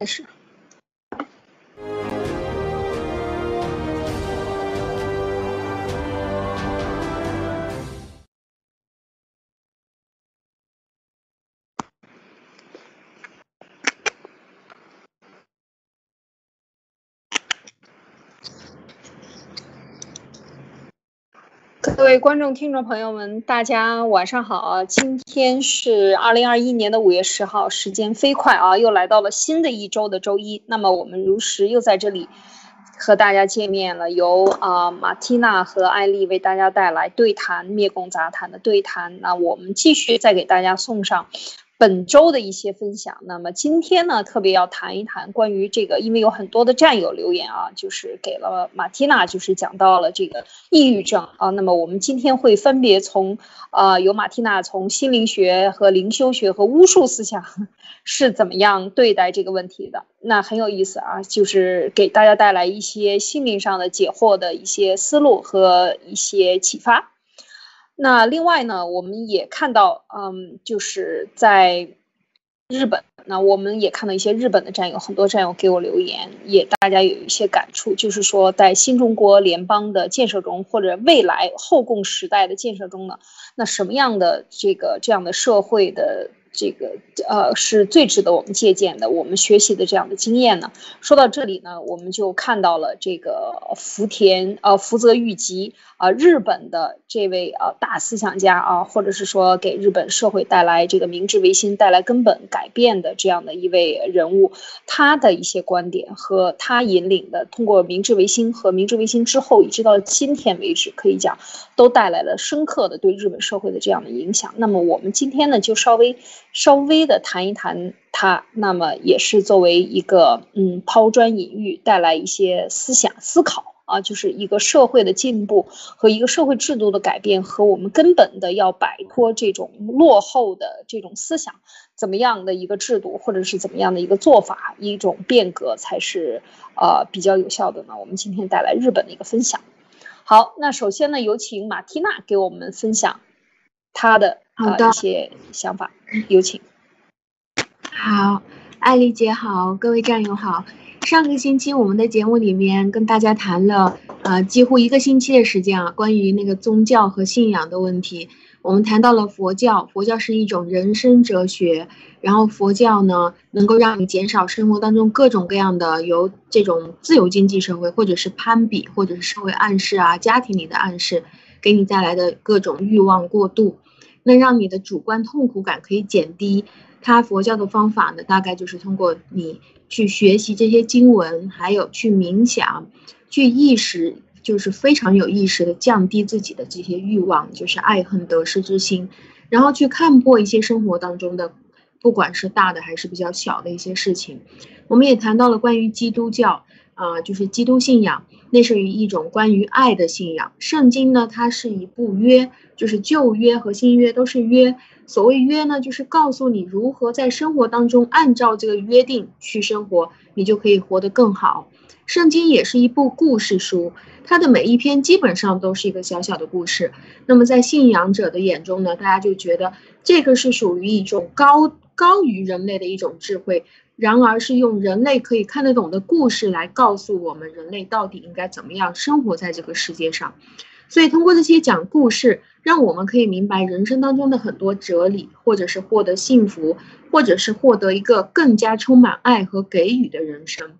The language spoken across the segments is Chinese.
开始。各位观众、听众朋友们，大家晚上好！今天是二零二一年的五月十号，时间飞快啊，又来到了新的一周的周一。那么我们如实又在这里和大家见面了，由啊马缇娜和艾丽为大家带来对谈灭共杂谈的对谈。那我们继续再给大家送上。本周的一些分享，那么今天呢，特别要谈一谈关于这个，因为有很多的战友留言啊，就是给了马蒂娜，就是讲到了这个抑郁症啊。那么我们今天会分别从，呃，由马蒂娜从心灵学和灵修学和巫术思想是怎么样对待这个问题的，那很有意思啊，就是给大家带来一些心灵上的解惑的一些思路和一些启发。那另外呢，我们也看到，嗯，就是在日本，那我们也看到一些日本的战友，很多战友给我留言，也大家有一些感触，就是说在新中国联邦的建设中，或者未来后共时代的建设中呢，那什么样的这个这样的社会的。这个呃是最值得我们借鉴的，我们学习的这样的经验呢。说到这里呢，我们就看到了这个福田呃福泽谕吉啊，日本的这位呃大思想家啊，或者是说给日本社会带来这个明治维新带来根本改变的这样的一位人物，他的一些观点和他引领的通过明治维新和明治维新之后一直到今天为止，可以讲都带来了深刻的对日本社会的这样的影响。那么我们今天呢，就稍微。稍微的谈一谈他，那么也是作为一个嗯抛砖引玉，带来一些思想思考啊，就是一个社会的进步和一个社会制度的改变，和我们根本的要摆脱这种落后的这种思想，怎么样的一个制度，或者是怎么样的一个做法，一种变革才是呃比较有效的呢？我们今天带来日本的一个分享。好，那首先呢，有请马蒂娜给我们分享她的。好的，一些想法，有请。好，艾丽姐好，各位战友好。上个星期我们的节目里面跟大家谈了，呃，几乎一个星期的时间啊，关于那个宗教和信仰的问题。我们谈到了佛教，佛教是一种人生哲学，然后佛教呢，能够让你减少生活当中各种各样的由这种自由经济社会，或者是攀比，或者是社会暗示啊，家庭里的暗示，给你带来的各种欲望过度。那让你的主观痛苦感可以减低，他佛教的方法呢，大概就是通过你去学习这些经文，还有去冥想，去意识，就是非常有意识的降低自己的这些欲望，就是爱恨得失之心，然后去看破一些生活当中的，不管是大的还是比较小的一些事情。我们也谈到了关于基督教。啊，就是基督信仰，那是一种关于爱的信仰。圣经呢，它是一部约，就是旧约和新约都是约。所谓约呢，就是告诉你如何在生活当中按照这个约定去生活，你就可以活得更好。圣经也是一部故事书，它的每一篇基本上都是一个小小的故事。那么在信仰者的眼中呢，大家就觉得这个是属于一种高高于人类的一种智慧。然而，是用人类可以看得懂的故事来告诉我们人类到底应该怎么样生活在这个世界上。所以，通过这些讲故事，让我们可以明白人生当中的很多哲理，或者是获得幸福，或者是获得一个更加充满爱和给予的人生。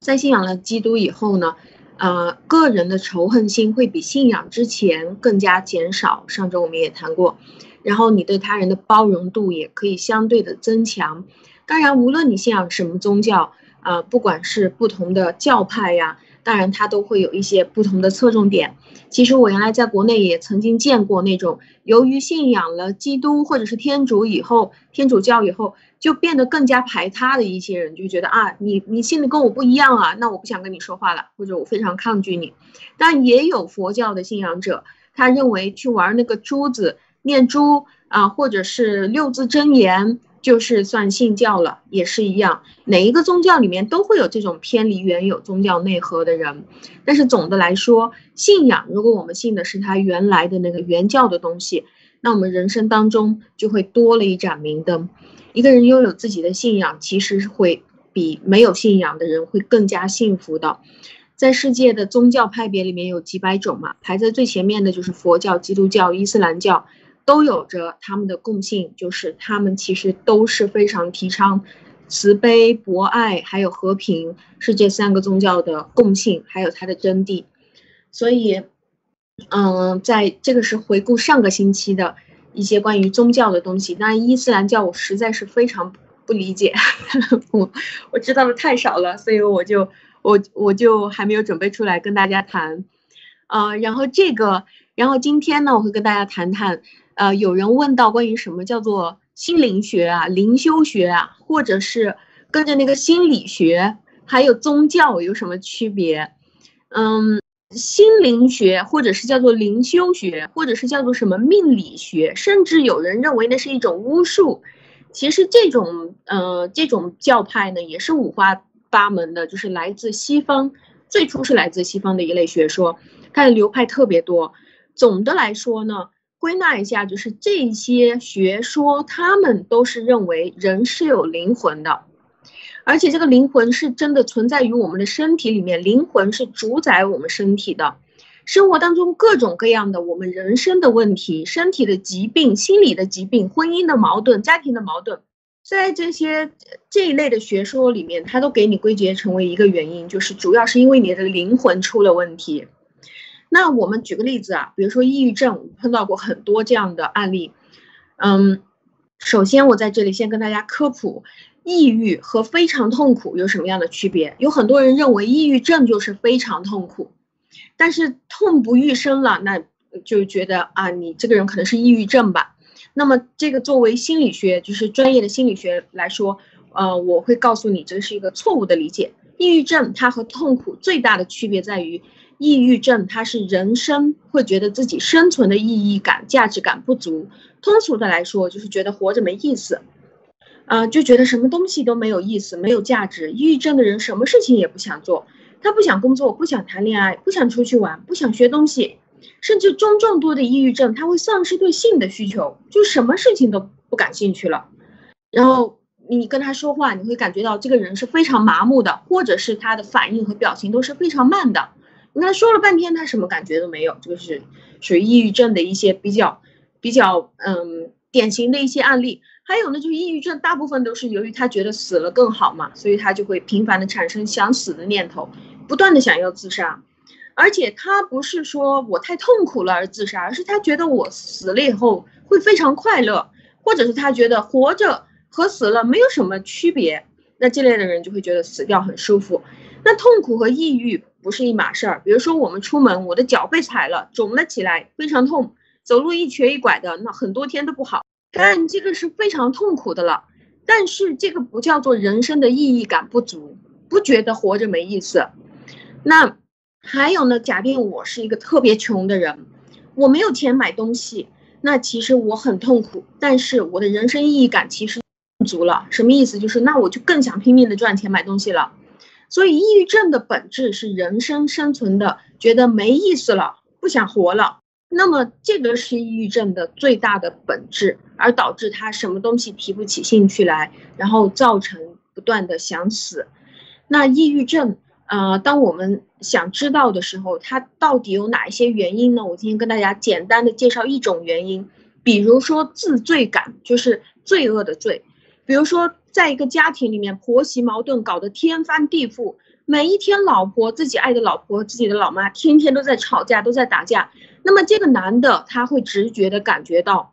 在信仰了基督以后呢，呃，个人的仇恨心会比信仰之前更加减少。上周我们也谈过，然后你对他人的包容度也可以相对的增强。当然，无论你信仰什么宗教，呃，不管是不同的教派呀，当然它都会有一些不同的侧重点。其实我原来在国内也曾经见过那种，由于信仰了基督或者是天主以后，天主教以后就变得更加排他的一些人，就觉得啊，你你信的跟我不一样啊，那我不想跟你说话了，或者我非常抗拒你。但也有佛教的信仰者，他认为去玩那个珠子、念珠啊，或者是六字真言。就是算信教了，也是一样，哪一个宗教里面都会有这种偏离原有宗教内核的人。但是总的来说，信仰如果我们信的是他原来的那个原教的东西，那我们人生当中就会多了一盏明灯。一个人拥有自己的信仰，其实是会比没有信仰的人会更加幸福的。在世界的宗教派别里面有几百种嘛，排在最前面的就是佛教、基督教、伊斯兰教，都有着他们的共性，就是他们其实都是非常提倡慈悲、博爱，还有和平，是这三个宗教的共性，还有它的真谛。所以，嗯，在这个是回顾上个星期的一些关于宗教的东西。那伊斯兰教我实在是非常不理解，我我知道的太少了，所以我就。我我就还没有准备出来跟大家谈，呃，然后这个，然后今天呢，我会跟大家谈谈，呃，有人问到关于什么叫做心灵学啊、灵修学啊，或者是跟着那个心理学，还有宗教有什么区别？嗯，心灵学或者是叫做灵修学，或者是叫做什么命理学，甚至有人认为那是一种巫术。其实这种，呃，这种教派呢，也是五花。八门的，就是来自西方，最初是来自西方的一类学说，它的流派特别多。总的来说呢，归纳一下，就是这些学说，他们都是认为人是有灵魂的，而且这个灵魂是真的存在于我们的身体里面，灵魂是主宰我们身体的。生活当中各种各样的我们人生的问题、身体的疾病、心理的疾病、婚姻的矛盾、家庭的矛盾。在这些这一类的学说里面，它都给你归结成为一个原因，就是主要是因为你的灵魂出了问题。那我们举个例子啊，比如说抑郁症，我碰到过很多这样的案例。嗯，首先我在这里先跟大家科普，抑郁和非常痛苦有什么样的区别？有很多人认为抑郁症就是非常痛苦，但是痛不欲生了，那就觉得啊，你这个人可能是抑郁症吧。那么，这个作为心理学，就是专业的心理学来说，呃，我会告诉你，这是一个错误的理解。抑郁症它和痛苦最大的区别在于，抑郁症它是人生会觉得自己生存的意义感、价值感不足。通俗的来说，就是觉得活着没意思，啊，就觉得什么东西都没有意思、没有价值。抑郁症的人什么事情也不想做，他不想工作，不想谈恋爱，不想出去玩，不想学东西。甚至中重度的抑郁症，他会丧失对性的需求，就什么事情都不感兴趣了。然后你跟他说话，你会感觉到这个人是非常麻木的，或者是他的反应和表情都是非常慢的。你跟他说了半天，他什么感觉都没有，这个是属于抑郁症的一些比较比较嗯典型的一些案例。还有呢，就是抑郁症大部分都是由于他觉得死了更好嘛，所以他就会频繁的产生想死的念头，不断的想要自杀。而且他不是说我太痛苦了而自杀，而是他觉得我死了以后会非常快乐，或者是他觉得活着和死了没有什么区别。那这类的人就会觉得死掉很舒服。那痛苦和抑郁不是一码事儿。比如说我们出门，我的脚被踩了，肿了起来，非常痛，走路一瘸一拐的，那很多天都不好。但这个是非常痛苦的了。但是这个不叫做人生的意义感不足，不觉得活着没意思。那。还有呢，假定我是一个特别穷的人，我没有钱买东西，那其实我很痛苦，但是我的人生意义感其实足了。什么意思？就是那我就更想拼命的赚钱买东西了。所以，抑郁症的本质是人生生存的觉得没意思了，不想活了。那么，这个是抑郁症的最大的本质，而导致他什么东西提不起兴趣来，然后造成不断的想死。那抑郁症。呃，当我们想知道的时候，它到底有哪一些原因呢？我今天跟大家简单的介绍一种原因，比如说自罪感，就是罪恶的罪。比如说，在一个家庭里面，婆媳矛盾搞得天翻地覆，每一天老婆自己爱的老婆，自己的老妈，天天都在吵架，都在打架。那么这个男的他会直觉的感觉到，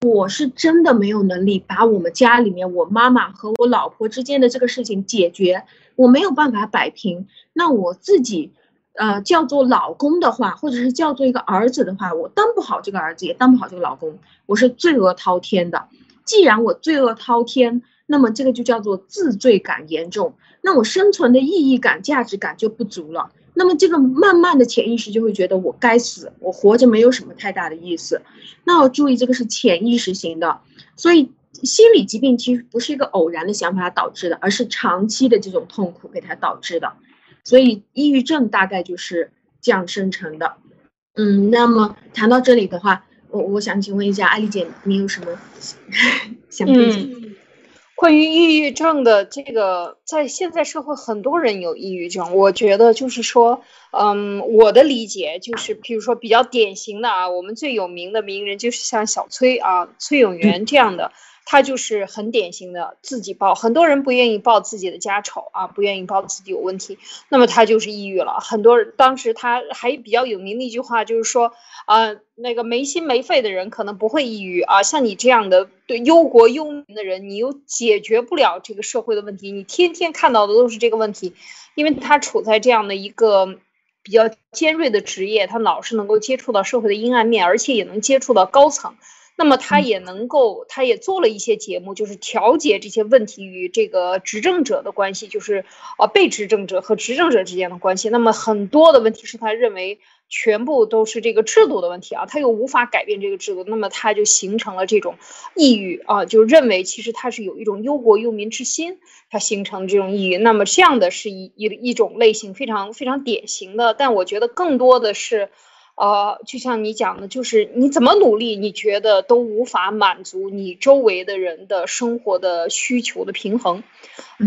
我是真的没有能力把我们家里面我妈妈和我老婆之间的这个事情解决。我没有办法摆平，那我自己，呃，叫做老公的话，或者是叫做一个儿子的话，我当不好这个儿子，也当不好这个老公，我是罪恶滔天的。既然我罪恶滔天，那么这个就叫做自罪感严重，那我生存的意义感、价值感就不足了。那么这个慢慢的潜意识就会觉得我该死，我活着没有什么太大的意思。那要注意，这个是潜意识型的，所以。心理疾病其实不是一个偶然的想法导致的，而是长期的这种痛苦给它导致的，所以抑郁症大概就是这样生成的。嗯，那么谈到这里的话，我我想请问一下艾丽姐，你有什么 想分享？关于抑郁症的这个，在现在社会很多人有抑郁症，我觉得就是说，嗯，我的理解就是，比如说比较典型的啊，我们最有名的名人就是像小崔啊，崔永元这样的。他就是很典型的自己报，很多人不愿意报自己的家丑啊，不愿意报自己有问题，那么他就是抑郁了。很多人当时他还比较有名的一句话就是说，啊，那个没心没肺的人可能不会抑郁啊，像你这样的对忧国忧民的人，你又解决不了这个社会的问题，你天天看到的都是这个问题，因为他处在这样的一个比较尖锐的职业，他老是能够接触到社会的阴暗面，而且也能接触到高层。那么他也能够，他也做了一些节目，就是调节这些问题与这个执政者的关系，就是啊被执政者和执政者之间的关系。那么很多的问题是他认为全部都是这个制度的问题啊，他又无法改变这个制度，那么他就形成了这种抑郁啊，就认为其实他是有一种忧国忧民之心，他形成这种抑郁。那么这样的是一一一种类型非常非常典型的，但我觉得更多的是。呃，就像你讲的，就是你怎么努力，你觉得都无法满足你周围的人的生活的需求的平衡，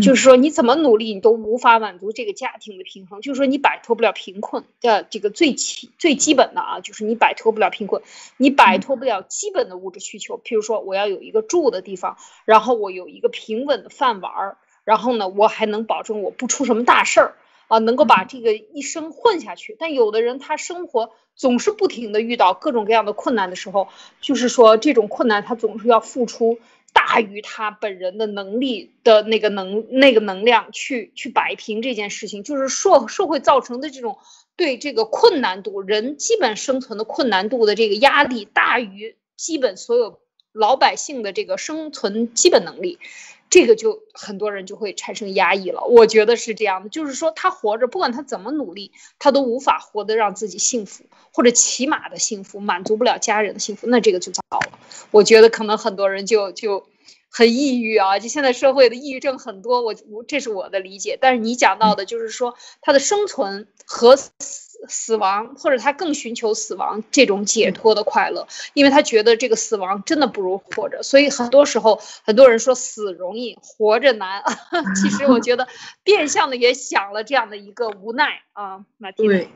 就是说你怎么努力，你都无法满足这个家庭的平衡，就是说你摆脱不了贫困的这个最基最基本的啊，就是你摆脱不了贫困，你摆脱不了基本的物质需求，譬如说我要有一个住的地方，然后我有一个平稳的饭碗儿，然后呢，我还能保证我不出什么大事儿。啊，能够把这个一生混下去，但有的人他生活总是不停的遇到各种各样的困难的时候，就是说这种困难他总是要付出大于他本人的能力的那个能那个能量去去摆平这件事情，就是社社会造成的这种对这个困难度，人基本生存的困难度的这个压力大于基本所有老百姓的这个生存基本能力。这个就很多人就会产生压抑了，我觉得是这样的，就是说他活着，不管他怎么努力，他都无法活得让自己幸福，或者起码的幸福，满足不了家人的幸福，那这个就糟了。我觉得可能很多人就就很抑郁啊，就现在社会的抑郁症很多，我我这是我的理解。但是你讲到的就是说他的生存和。死亡，或者他更寻求死亡这种解脱的快乐，因为他觉得这个死亡真的不如活着，所以很多时候很多人说死容易活着难。其实我觉得 变相的也想了这样的一个无奈啊。马蒂对，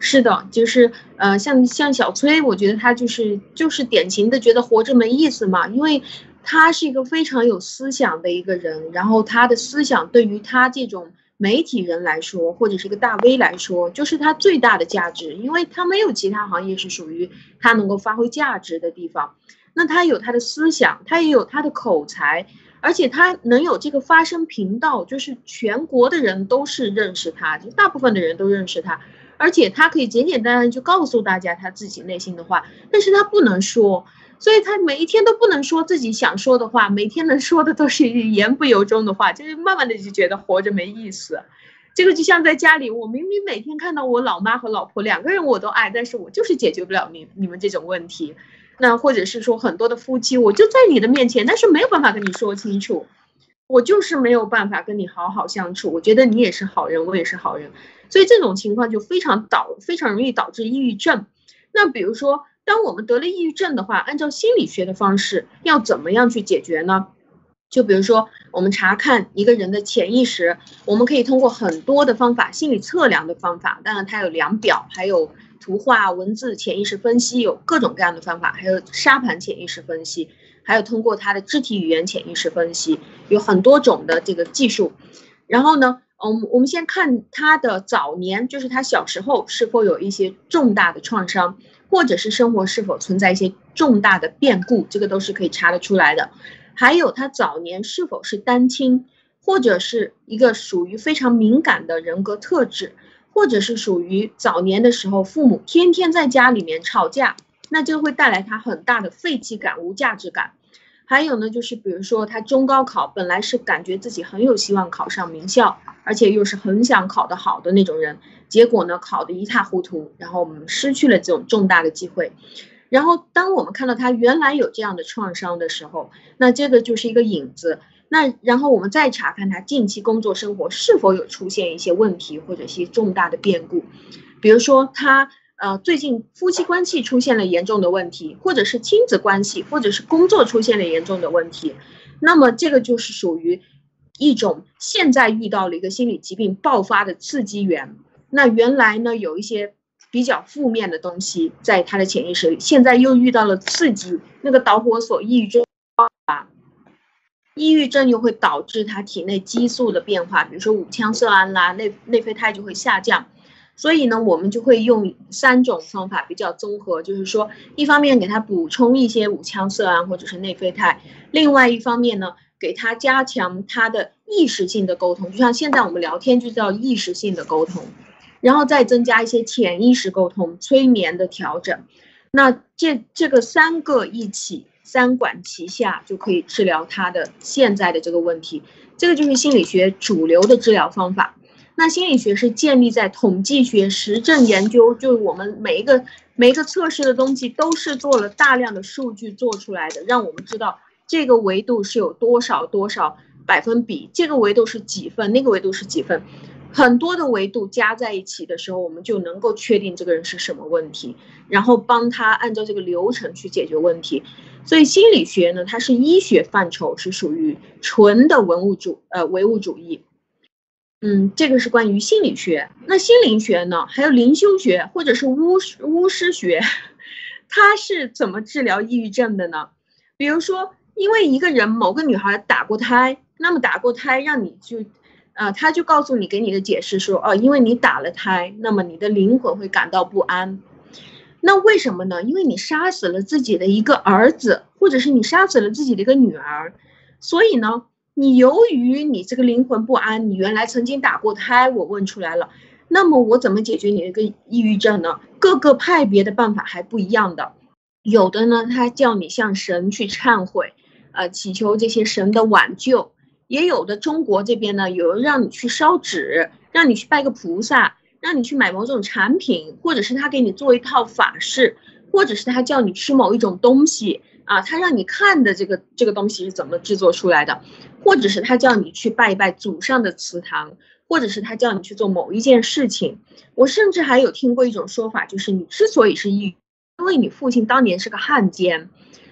是的，就是呃，像像小崔，我觉得他就是就是典型的觉得活着没意思嘛，因为他是一个非常有思想的一个人，然后他的思想对于他这种。媒体人来说，或者是一个大 V 来说，就是他最大的价值，因为他没有其他行业是属于他能够发挥价值的地方。那他有他的思想，他也有他的口才，而且他能有这个发声频道，就是全国的人都是认识他，就大部分的人都认识他，而且他可以简简单单就告诉大家他自己内心的话，但是他不能说。所以他每一天都不能说自己想说的话，每天能说的都是言不由衷的话，就是慢慢的就觉得活着没意思。这个就像在家里，我明明每天看到我老妈和老婆两个人我都爱，但是我就是解决不了你你们这种问题。那或者是说很多的夫妻，我就在你的面前，但是没有办法跟你说清楚，我就是没有办法跟你好好相处。我觉得你也是好人，我也是好人，所以这种情况就非常导非常容易导致抑郁症。那比如说。当我们得了抑郁症的话，按照心理学的方式，要怎么样去解决呢？就比如说，我们查看一个人的潜意识，我们可以通过很多的方法，心理测量的方法，当然它有量表，还有图画、文字、潜意识分析，有各种各样的方法，还有沙盘潜意识分析，还有通过他的肢体语言潜意识分析，有很多种的这个技术。然后呢，嗯，我们先看他的早年，就是他小时候是否有一些重大的创伤。或者是生活是否存在一些重大的变故，这个都是可以查得出来的。还有他早年是否是单亲，或者是一个属于非常敏感的人格特质，或者是属于早年的时候父母天天在家里面吵架，那就会带来他很大的废弃感、无价值感。还有呢，就是比如说他中高考本来是感觉自己很有希望考上名校，而且又是很想考得好的那种人，结果呢考得一塌糊涂，然后我们失去了这种重大的机会。然后当我们看到他原来有这样的创伤的时候，那这个就是一个影子。那然后我们再查看他近期工作生活是否有出现一些问题或者一些重大的变故，比如说他。呃，最近夫妻关系出现了严重的问题，或者是亲子关系，或者是工作出现了严重的问题，那么这个就是属于一种现在遇到了一个心理疾病爆发的刺激源。那原来呢有一些比较负面的东西在他的潜意识里，现在又遇到了刺激，那个导火索抑郁症啊，抑郁症又会导致他体内激素的变化，比如说五羟色胺啦，内内啡肽就会下降。所以呢，我们就会用三种方法比较综合，就是说，一方面给他补充一些五羟色胺或者是内啡肽，另外一方面呢，给他加强他的意识性的沟通，就像现在我们聊天就叫意识性的沟通，然后再增加一些潜意识沟通、催眠的调整，那这这个三个一起三管齐下就可以治疗他的现在的这个问题，这个就是心理学主流的治疗方法。那心理学是建立在统计学、实证研究，就是我们每一个每一个测试的东西都是做了大量的数据做出来的，让我们知道这个维度是有多少多少百分比，这个维度是几分，那个维度是几分，很多的维度加在一起的时候，我们就能够确定这个人是什么问题，然后帮他按照这个流程去解决问题。所以心理学呢，它是医学范畴，是属于纯的文物主呃唯物主义。嗯，这个是关于心理学。那心灵学呢？还有灵修学，或者是巫巫师学，它是怎么治疗抑郁症的呢？比如说，因为一个人某个女孩打过胎，那么打过胎让你就，啊，他就告诉你给你的解释说，哦，因为你打了胎，那么你的灵魂会感到不安。那为什么呢？因为你杀死了自己的一个儿子，或者是你杀死了自己的一个女儿，所以呢？你由于你这个灵魂不安，你原来曾经打过胎，我问出来了，那么我怎么解决你这个抑郁症呢？各个派别的办法还不一样的，有的呢，他叫你向神去忏悔，呃，祈求这些神的挽救；也有的中国这边呢，有人让你去烧纸，让你去拜个菩萨，让你去买某种产品，或者是他给你做一套法事，或者是他叫你吃某一种东西。啊，他让你看的这个这个东西是怎么制作出来的，或者是他叫你去拜一拜祖上的祠堂，或者是他叫你去做某一件事情。我甚至还有听过一种说法，就是你之所以是抑郁，因为你父亲当年是个汉奸，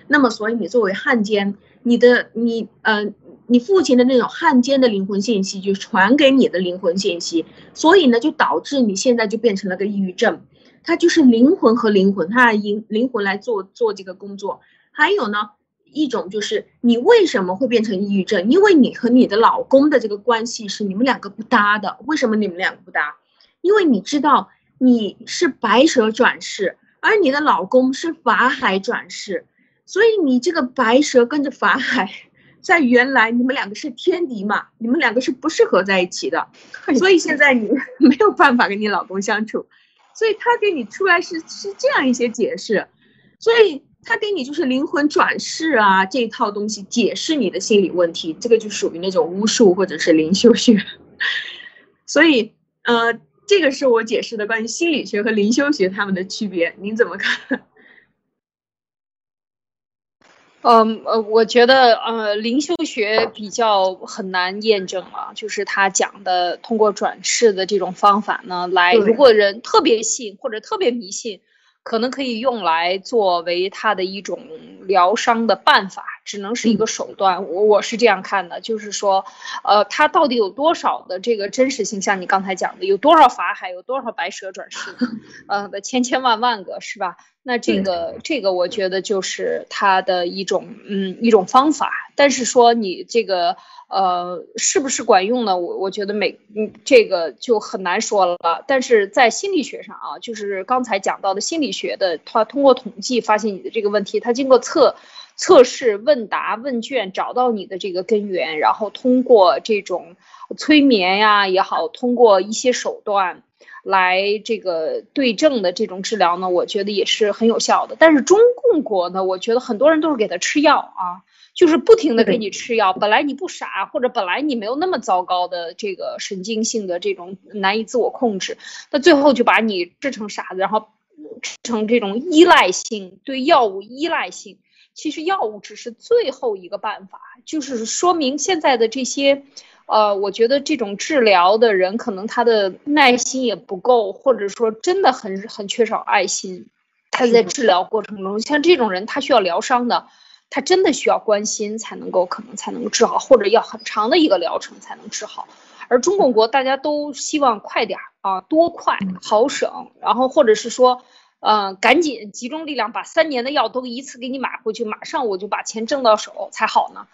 那么所以你作为汉奸，你的你呃你父亲的那种汉奸的灵魂信息就传给你的灵魂信息，所以呢就导致你现在就变成了个抑郁症。他就是灵魂和灵魂，他灵灵魂来做做这个工作。还有呢，一种就是你为什么会变成抑郁症？因为你和你的老公的这个关系是你们两个不搭的。为什么你们两个不搭？因为你知道你是白蛇转世，而你的老公是法海转世，所以你这个白蛇跟着法海，在原来你们两个是天敌嘛，你们两个是不适合在一起的，所以现在你没有办法跟你老公相处，所以他给你出来是是这样一些解释，所以。他给你就是灵魂转世啊这一套东西解释你的心理问题，这个就属于那种巫术或者是灵修学。所以，呃，这个是我解释的关于心理学和灵修学他们的区别，您怎么看？嗯呃，我觉得呃，灵修学比较很难验证了，就是他讲的通过转世的这种方法呢，来如果人特别信或者特别迷信。可能可以用来作为他的一种疗伤的办法，只能是一个手段。我我是这样看的，就是说，呃，它到底有多少的这个真实性？像你刚才讲的，有多少法海，有多少白蛇转世，呃的千千万万个，是吧？那这个这个，我觉得就是它的一种嗯一种方法。但是说你这个。呃，是不是管用呢？我我觉得每嗯这个就很难说了。但是在心理学上啊，就是刚才讲到的心理学的，它通过统计发现你的这个问题，它经过测测试、问答、问卷找到你的这个根源，然后通过这种催眠呀也好，通过一些手段来这个对症的这种治疗呢，我觉得也是很有效的。但是中共国呢，我觉得很多人都是给他吃药啊。就是不停的给你吃药，本来你不傻，或者本来你没有那么糟糕的这个神经性的这种难以自我控制，那最后就把你治成傻子，然后治成这种依赖性对药物依赖性。其实药物只是最后一个办法，就是说明现在的这些，呃，我觉得这种治疗的人可能他的耐心也不够，或者说真的很很缺少爱心。他在治疗过程中，像这种人他需要疗伤的。他真的需要关心才能够可能才能治好，或者要很长的一个疗程才能治好。而中共国大家都希望快点儿啊，多快好省，然后或者是说，呃，赶紧集中力量把三年的药都一次给你买回去，马上我就把钱挣到手才好呢。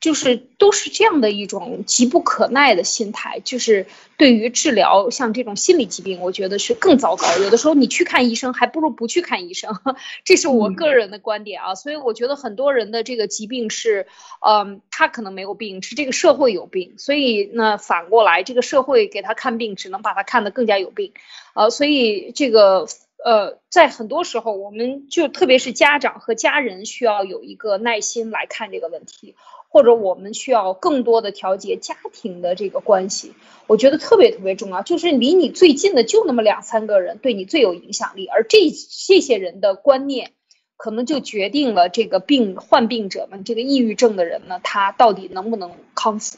就是都是这样的一种急不可耐的心态，就是对于治疗像这种心理疾病，我觉得是更糟糕。有的时候你去看医生，还不如不去看医生，这是我个人的观点啊。所以我觉得很多人的这个疾病是，嗯，他可能没有病，是这个社会有病。所以呢，反过来这个社会给他看病，只能把他看得更加有病。呃，所以这个呃，在很多时候，我们就特别是家长和家人需要有一个耐心来看这个问题。或者我们需要更多的调节家庭的这个关系，我觉得特别特别重要。就是离你最近的就那么两三个人，对你最有影响力，而这这些人的观念，可能就决定了这个病患病者们，这个抑郁症的人呢，他到底能不能康复。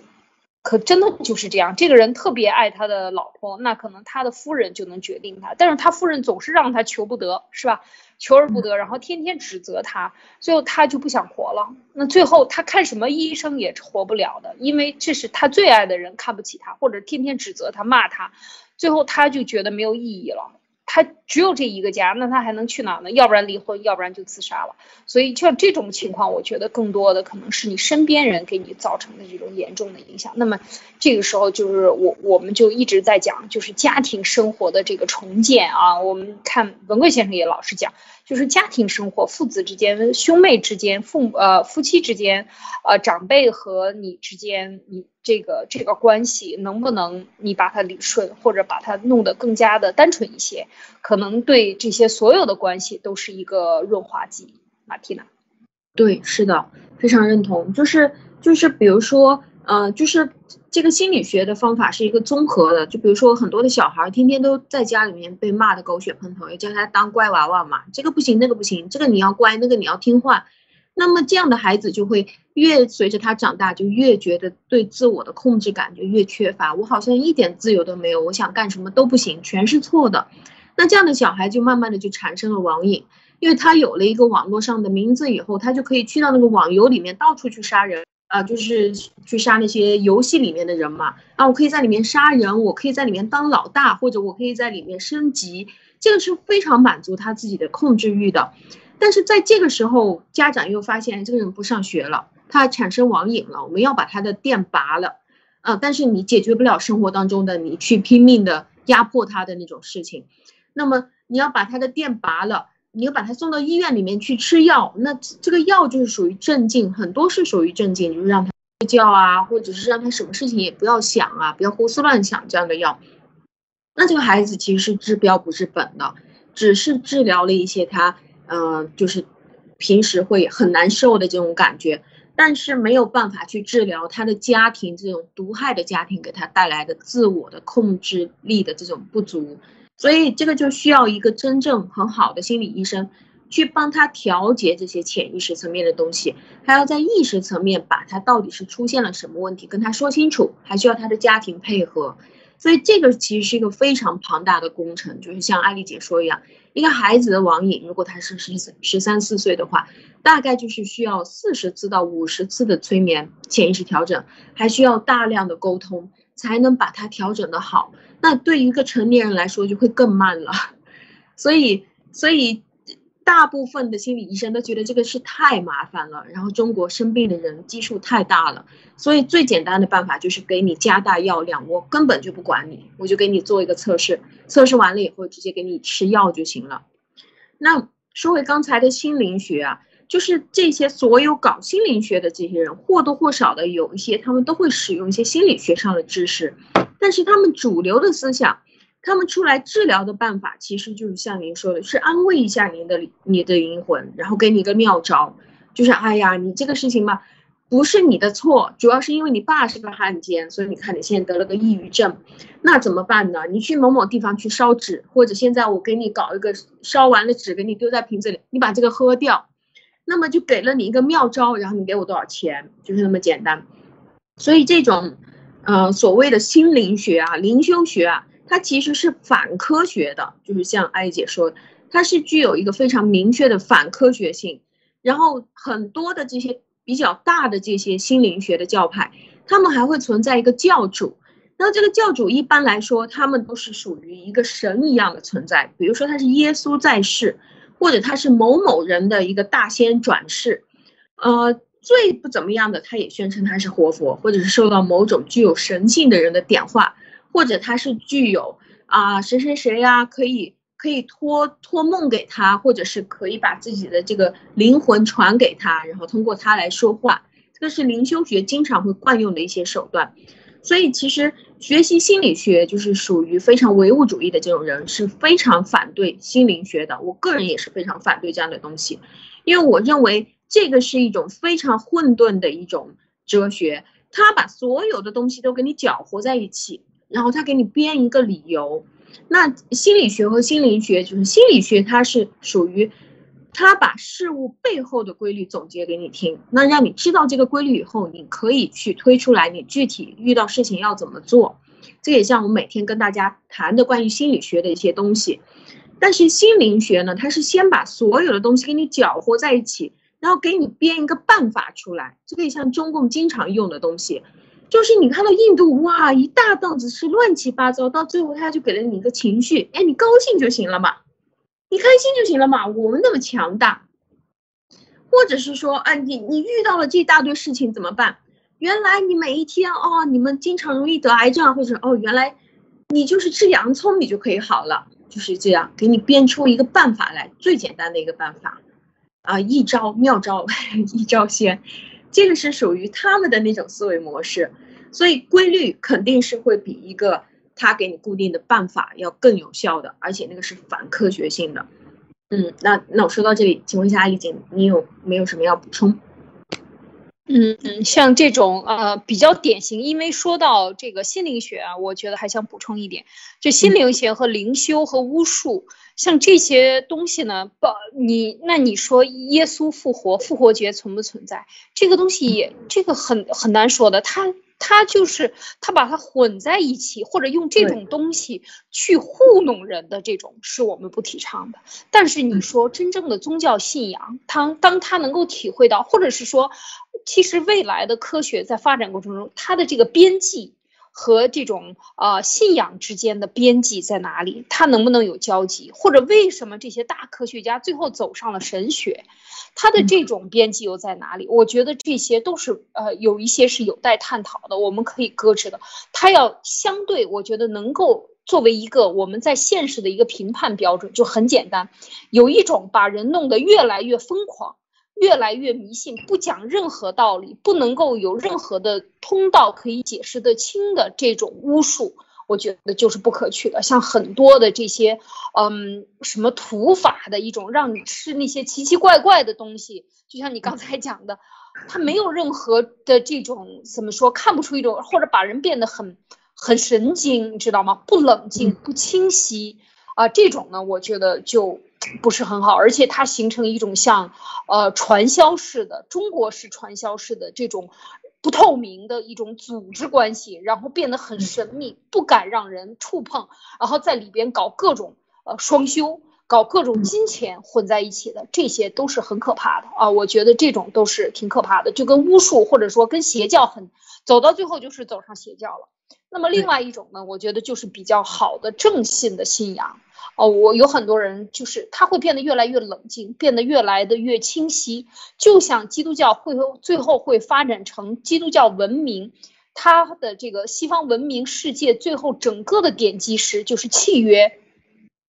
可真的就是这样，这个人特别爱他的老婆，那可能他的夫人就能决定他，但是他夫人总是让他求不得，是吧？求而不得，然后天天指责他，最后他就不想活了。那最后他看什么医生也活不了的，因为这是他最爱的人看不起他，或者天天指责他骂他，最后他就觉得没有意义了。他只有这一个家，那他还能去哪呢？要不然离婚，要不然就自杀了。所以像这种情况，我觉得更多的可能是你身边人给你造成的这种严重的影响。那么这个时候就是我我们就一直在讲，就是家庭生活的这个重建啊。我们看文贵先生也老是讲。就是家庭生活，父子之间、兄妹之间、父呃夫妻之间，呃长辈和你之间，你这个这个关系能不能你把它理顺，或者把它弄得更加的单纯一些，可能对这些所有的关系都是一个润滑剂。马蒂娜，对，是的，非常认同。就是就是，比如说。呃，就是这个心理学的方法是一个综合的，就比如说很多的小孩天天都在家里面被骂的狗血喷头，也叫他当乖娃娃嘛，这个不行，那个不行，这个你要乖，那个你要听话，那么这样的孩子就会越随着他长大，就越觉得对自我的控制感就越缺乏，我好像一点自由都没有，我想干什么都不行，全是错的，那这样的小孩就慢慢的就产生了网瘾，因为他有了一个网络上的名字以后，他就可以去到那个网游里面到处去杀人。啊，就是去杀那些游戏里面的人嘛。啊，我可以在里面杀人，我可以在里面当老大，或者我可以在里面升级，这个是非常满足他自己的控制欲的。但是在这个时候，家长又发现这个人不上学了，他产生网瘾了，我们要把他的电拔了。啊，但是你解决不了生活当中的你去拼命的压迫他的那种事情，那么你要把他的电拔了。你要把他送到医院里面去吃药，那这个药就是属于镇静，很多是属于镇静，就是让他睡觉啊，或者是让他什么事情也不要想啊，不要胡思乱想这样的药。那这个孩子其实是治标不治本的，只是治疗了一些他，呃，就是平时会很难受的这种感觉，但是没有办法去治疗他的家庭这种毒害的家庭给他带来的自我的控制力的这种不足。所以这个就需要一个真正很好的心理医生，去帮他调节这些潜意识层面的东西，还要在意识层面把他到底是出现了什么问题跟他说清楚，还需要他的家庭配合。所以这个其实是一个非常庞大的工程，就是像艾丽姐说一样，一个孩子的网瘾，如果他是十十三四岁的话，大概就是需要四十次到五十次的催眠潜意识调整，还需要大量的沟通。才能把它调整的好，那对于一个成年人来说就会更慢了，所以，所以大部分的心理医生都觉得这个是太麻烦了，然后中国生病的人基数太大了，所以最简单的办法就是给你加大药量，我根本就不管你，我就给你做一个测试，测试完了以后直接给你吃药就行了。那说回刚才的心灵学啊。就是这些所有搞心灵学的这些人，或多或少的有一些，他们都会使用一些心理学上的知识，但是他们主流的思想，他们出来治疗的办法，其实就是像您说的，是安慰一下您的你的灵魂，然后给你一个妙招，就是哎呀，你这个事情嘛，不是你的错，主要是因为你爸是个汉奸，所以你看你现在得了个抑郁症，那怎么办呢？你去某某地方去烧纸，或者现在我给你搞一个烧完了纸给你丢在瓶子里，你把这个喝掉。那么就给了你一个妙招，然后你给我多少钱，就是那么简单。所以这种，呃，所谓的心灵学啊、灵修学啊，它其实是反科学的。就是像艾姐说，它是具有一个非常明确的反科学性。然后很多的这些比较大的这些心灵学的教派，他们还会存在一个教主。那这个教主一般来说，他们都是属于一个神一样的存在，比如说他是耶稣在世，或者他是某某人的一个大仙转世。呃，最不怎么样的，他也宣称他是活佛，或者是受到某种具有神性的人的点化，或者他是具有啊谁谁谁呀，可以可以托托梦给他，或者是可以把自己的这个灵魂传给他，然后通过他来说话。这个是灵修学经常会惯用的一些手段。所以，其实学习心理学就是属于非常唯物主义的这种人，是非常反对心灵学的。我个人也是非常反对这样的东西，因为我认为这个是一种非常混沌的一种哲学，他把所有的东西都给你搅和在一起，然后他给你编一个理由。那心理学和心灵学就是心理学，它是属于。他把事物背后的规律总结给你听，那让你知道这个规律以后，你可以去推出来，你具体遇到事情要怎么做。这也像我每天跟大家谈的关于心理学的一些东西。但是心灵学呢，它是先把所有的东西给你搅和在一起，然后给你编一个办法出来。这个也像中共经常用的东西，就是你看到印度哇，一大档子是乱七八糟，到最后他就给了你一个情绪，哎，你高兴就行了嘛。你开心就行了嘛，我们那么强大，或者是说，哎，你你遇到了这大堆事情怎么办？原来你每一天哦，你们经常容易得癌症，或者哦，原来你就是吃洋葱你就可以好了，就是这样，给你编出一个办法来，最简单的一个办法啊，一招妙招，一招鲜，这个是属于他们的那种思维模式，所以规律肯定是会比一个。他给你固定的办法要更有效的，而且那个是反科学性的。嗯，那那我说到这里，请问一下丽姐，你有没有什么要补充？嗯嗯，像这种呃比较典型，因为说到这个心灵学啊，我觉得还想补充一点，就心灵学和灵修和巫术，像这些东西呢，不，你那你说耶稣复活、复活节存不存在？这个东西也这个很很难说的，它。他就是他把它混在一起，或者用这种东西去糊弄人的这种，是我们不提倡的。但是你说真正的宗教信仰，他当他能够体会到，或者是说，其实未来的科学在发展过程中，它的这个边际。和这种呃信仰之间的边际在哪里？它能不能有交集？或者为什么这些大科学家最后走上了神学？它的这种边际又在哪里？我觉得这些都是呃有一些是有待探讨的，我们可以搁置的。它要相对，我觉得能够作为一个我们在现实的一个评判标准，就很简单，有一种把人弄得越来越疯狂。越来越迷信，不讲任何道理，不能够有任何的通道可以解释得清的这种巫术，我觉得就是不可取的。像很多的这些，嗯，什么土法的一种，让你吃那些奇奇怪怪的东西，就像你刚才讲的，它没有任何的这种怎么说，看不出一种，或者把人变得很很神经，你知道吗？不冷静，不清晰啊，这种呢，我觉得就。不是很好，而且它形成一种像，呃，传销式的中国式传销式的这种不透明的一种组织关系，然后变得很神秘，不敢让人触碰，然后在里边搞各种呃双修，搞各种金钱混在一起的，这些都是很可怕的啊！我觉得这种都是挺可怕的，就跟巫术或者说跟邪教很走到最后就是走上邪教了。那么另外一种呢，我觉得就是比较好的正信的信仰。哦，我有很多人，就是他会变得越来越冷静，变得越来的越清晰，就像基督教会最后会发展成基督教文明，它的这个西方文明世界最后整个的点基石就是契约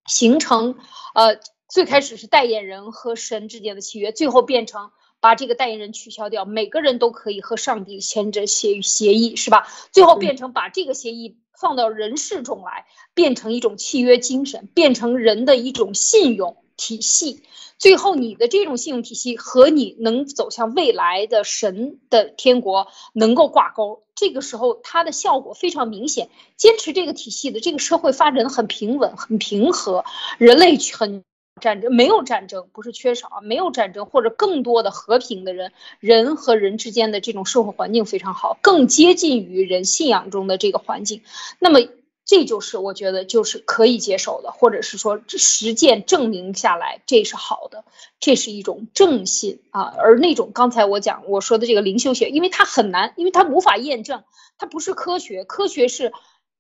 形成，呃，最开始是代言人和神之间的契约，最后变成把这个代言人取消掉，每个人都可以和上帝签着协协议，是吧？最后变成把这个协议。放到人世中来，变成一种契约精神，变成人的一种信用体系。最后，你的这种信用体系和你能走向未来的神的天国能够挂钩。这个时候，它的效果非常明显。坚持这个体系的这个社会发展的很平稳、很平和，人类很。战争没有战争，不是缺少啊，没有战争或者更多的和平的人，人和人之间的这种社会环境非常好，更接近于人信仰中的这个环境。那么这就是我觉得就是可以接受的，或者是说实践证明下来这是好的，这是一种正信啊。而那种刚才我讲我说的这个灵修学，因为它很难，因为它无法验证，它不是科学，科学是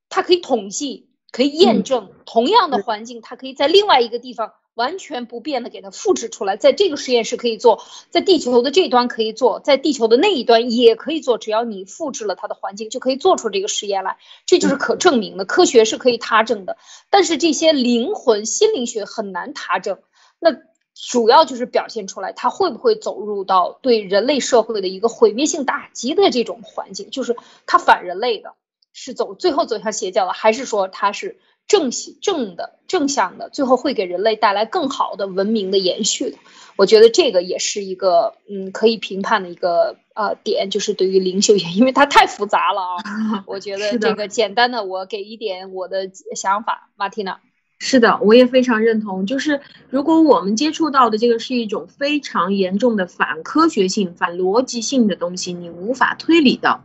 它可以统计，可以验证同样的环境，它可以在另外一个地方。完全不变的给它复制出来，在这个实验室可以做，在地球的这端可以做，在地球的那一端也可以做，只要你复制了它的环境，就可以做出这个实验来。这就是可证明的，科学是可以他证的。但是这些灵魂、心灵学很难他证。那主要就是表现出来，它会不会走入到对人类社会的一个毁灭性打击的这种环境，就是它反人类的，是走最后走向邪教了，还是说它是？正喜正的正向的，最后会给人类带来更好的文明的延续的。我觉得这个也是一个嗯可以评判的一个呃点，就是对于灵修也，因为它太复杂了啊。我觉得这个简单的，我给一点我的想法，马蒂娜。是的，我也非常认同。就是如果我们接触到的这个是一种非常严重的反科学性、反逻辑性的东西，你无法推理的，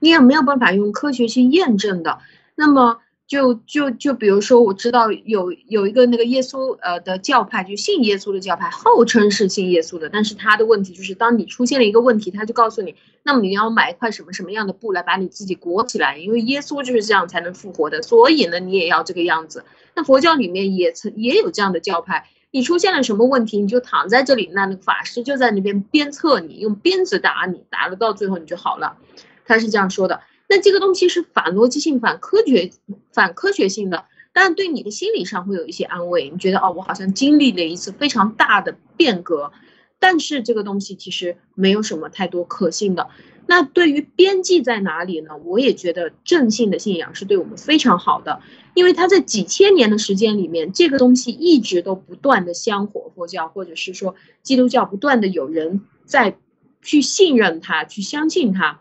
你也没有办法用科学去验证的，那么。就就就比如说，我知道有有一个那个耶稣呃的教派，就信耶稣的教派，号称是信耶稣的，但是他的问题就是，当你出现了一个问题，他就告诉你，那么你要买一块什么什么样的布来把你自己裹起来，因为耶稣就是这样才能复活的，所以呢，你也要这个样子。那佛教里面也曾也有这样的教派，你出现了什么问题，你就躺在这里，那那个法师就在那边鞭策你，用鞭子打你，打了到最后你就好了，他是这样说的。那这个东西是反逻辑性、反科学、反科学性的，但对你的心理上会有一些安慰。你觉得哦，我好像经历了一次非常大的变革，但是这个东西其实没有什么太多可信的。那对于边际在哪里呢？我也觉得正信的信仰是对我们非常好的，因为它在几千年的时间里面，这个东西一直都不断的香火，佛教或者是说基督教不断的有人在去信任它，去相信它。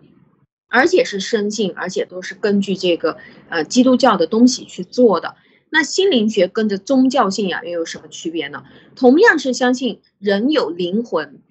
而且是深信，而且都是根据这个呃基督教的东西去做的。那心灵学跟着宗教信仰又有什么区别呢？同样是相信人有灵魂，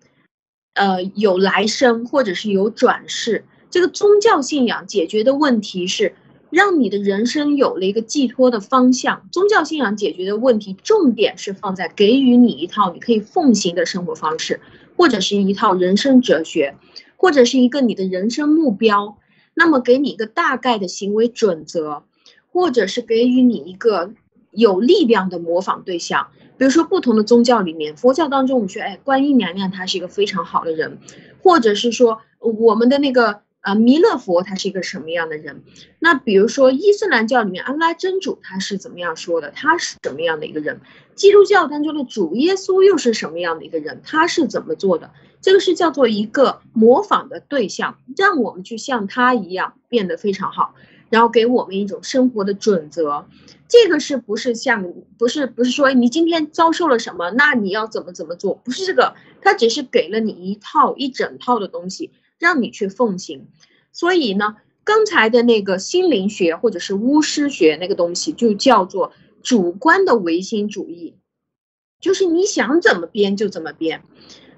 呃有来生或者是有转世。这个宗教信仰解决的问题是让你的人生有了一个寄托的方向。宗教信仰解决的问题重点是放在给予你一套你可以奉行的生活方式，或者是一套人生哲学。或者是一个你的人生目标，那么给你一个大概的行为准则，或者是给予你一个有力量的模仿对象。比如说，不同的宗教里面，佛教当中，我们说，哎，观音娘娘她是一个非常好的人，或者是说，我们的那个呃弥勒佛他是一个什么样的人？那比如说，伊斯兰教里面安拉真主他是怎么样说的？他是什么样的一个人？基督教当中的主耶稣又是什么样的一个人？他是怎么做的？这个是叫做一个模仿的对象，让我们去像他一样变得非常好，然后给我们一种生活的准则。这个是不是像不是不是说你今天遭受了什么，那你要怎么怎么做？不是这个，他只是给了你一套一整套的东西，让你去奉行。所以呢，刚才的那个心灵学或者是巫师学那个东西，就叫做主观的唯心主义，就是你想怎么编就怎么编。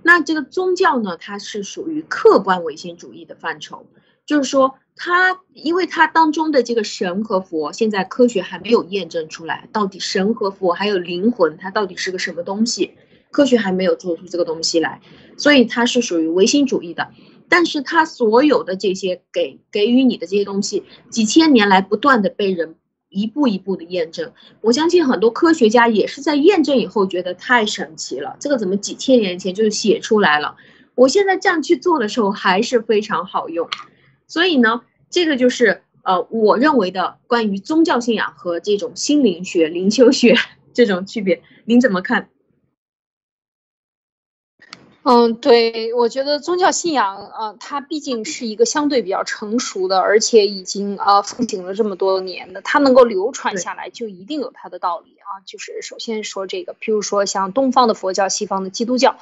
那这个宗教呢，它是属于客观唯心主义的范畴，就是说，它因为它当中的这个神和佛，现在科学还没有验证出来，到底神和佛还有灵魂，它到底是个什么东西，科学还没有做出这个东西来，所以它是属于唯心主义的。但是它所有的这些给给予你的这些东西，几千年来不断的被人。一步一步的验证，我相信很多科学家也是在验证以后觉得太神奇了。这个怎么几千年前就写出来了？我现在这样去做的时候还是非常好用。所以呢，这个就是呃我认为的关于宗教信仰和这种心灵学、灵修学 这种区别，您怎么看？嗯，对，我觉得宗教信仰啊，它毕竟是一个相对比较成熟的，而且已经啊奉行了这么多年的，它能够流传下来，就一定有它的道理啊。就是首先说这个，譬如说像东方的佛教、西方的基督教。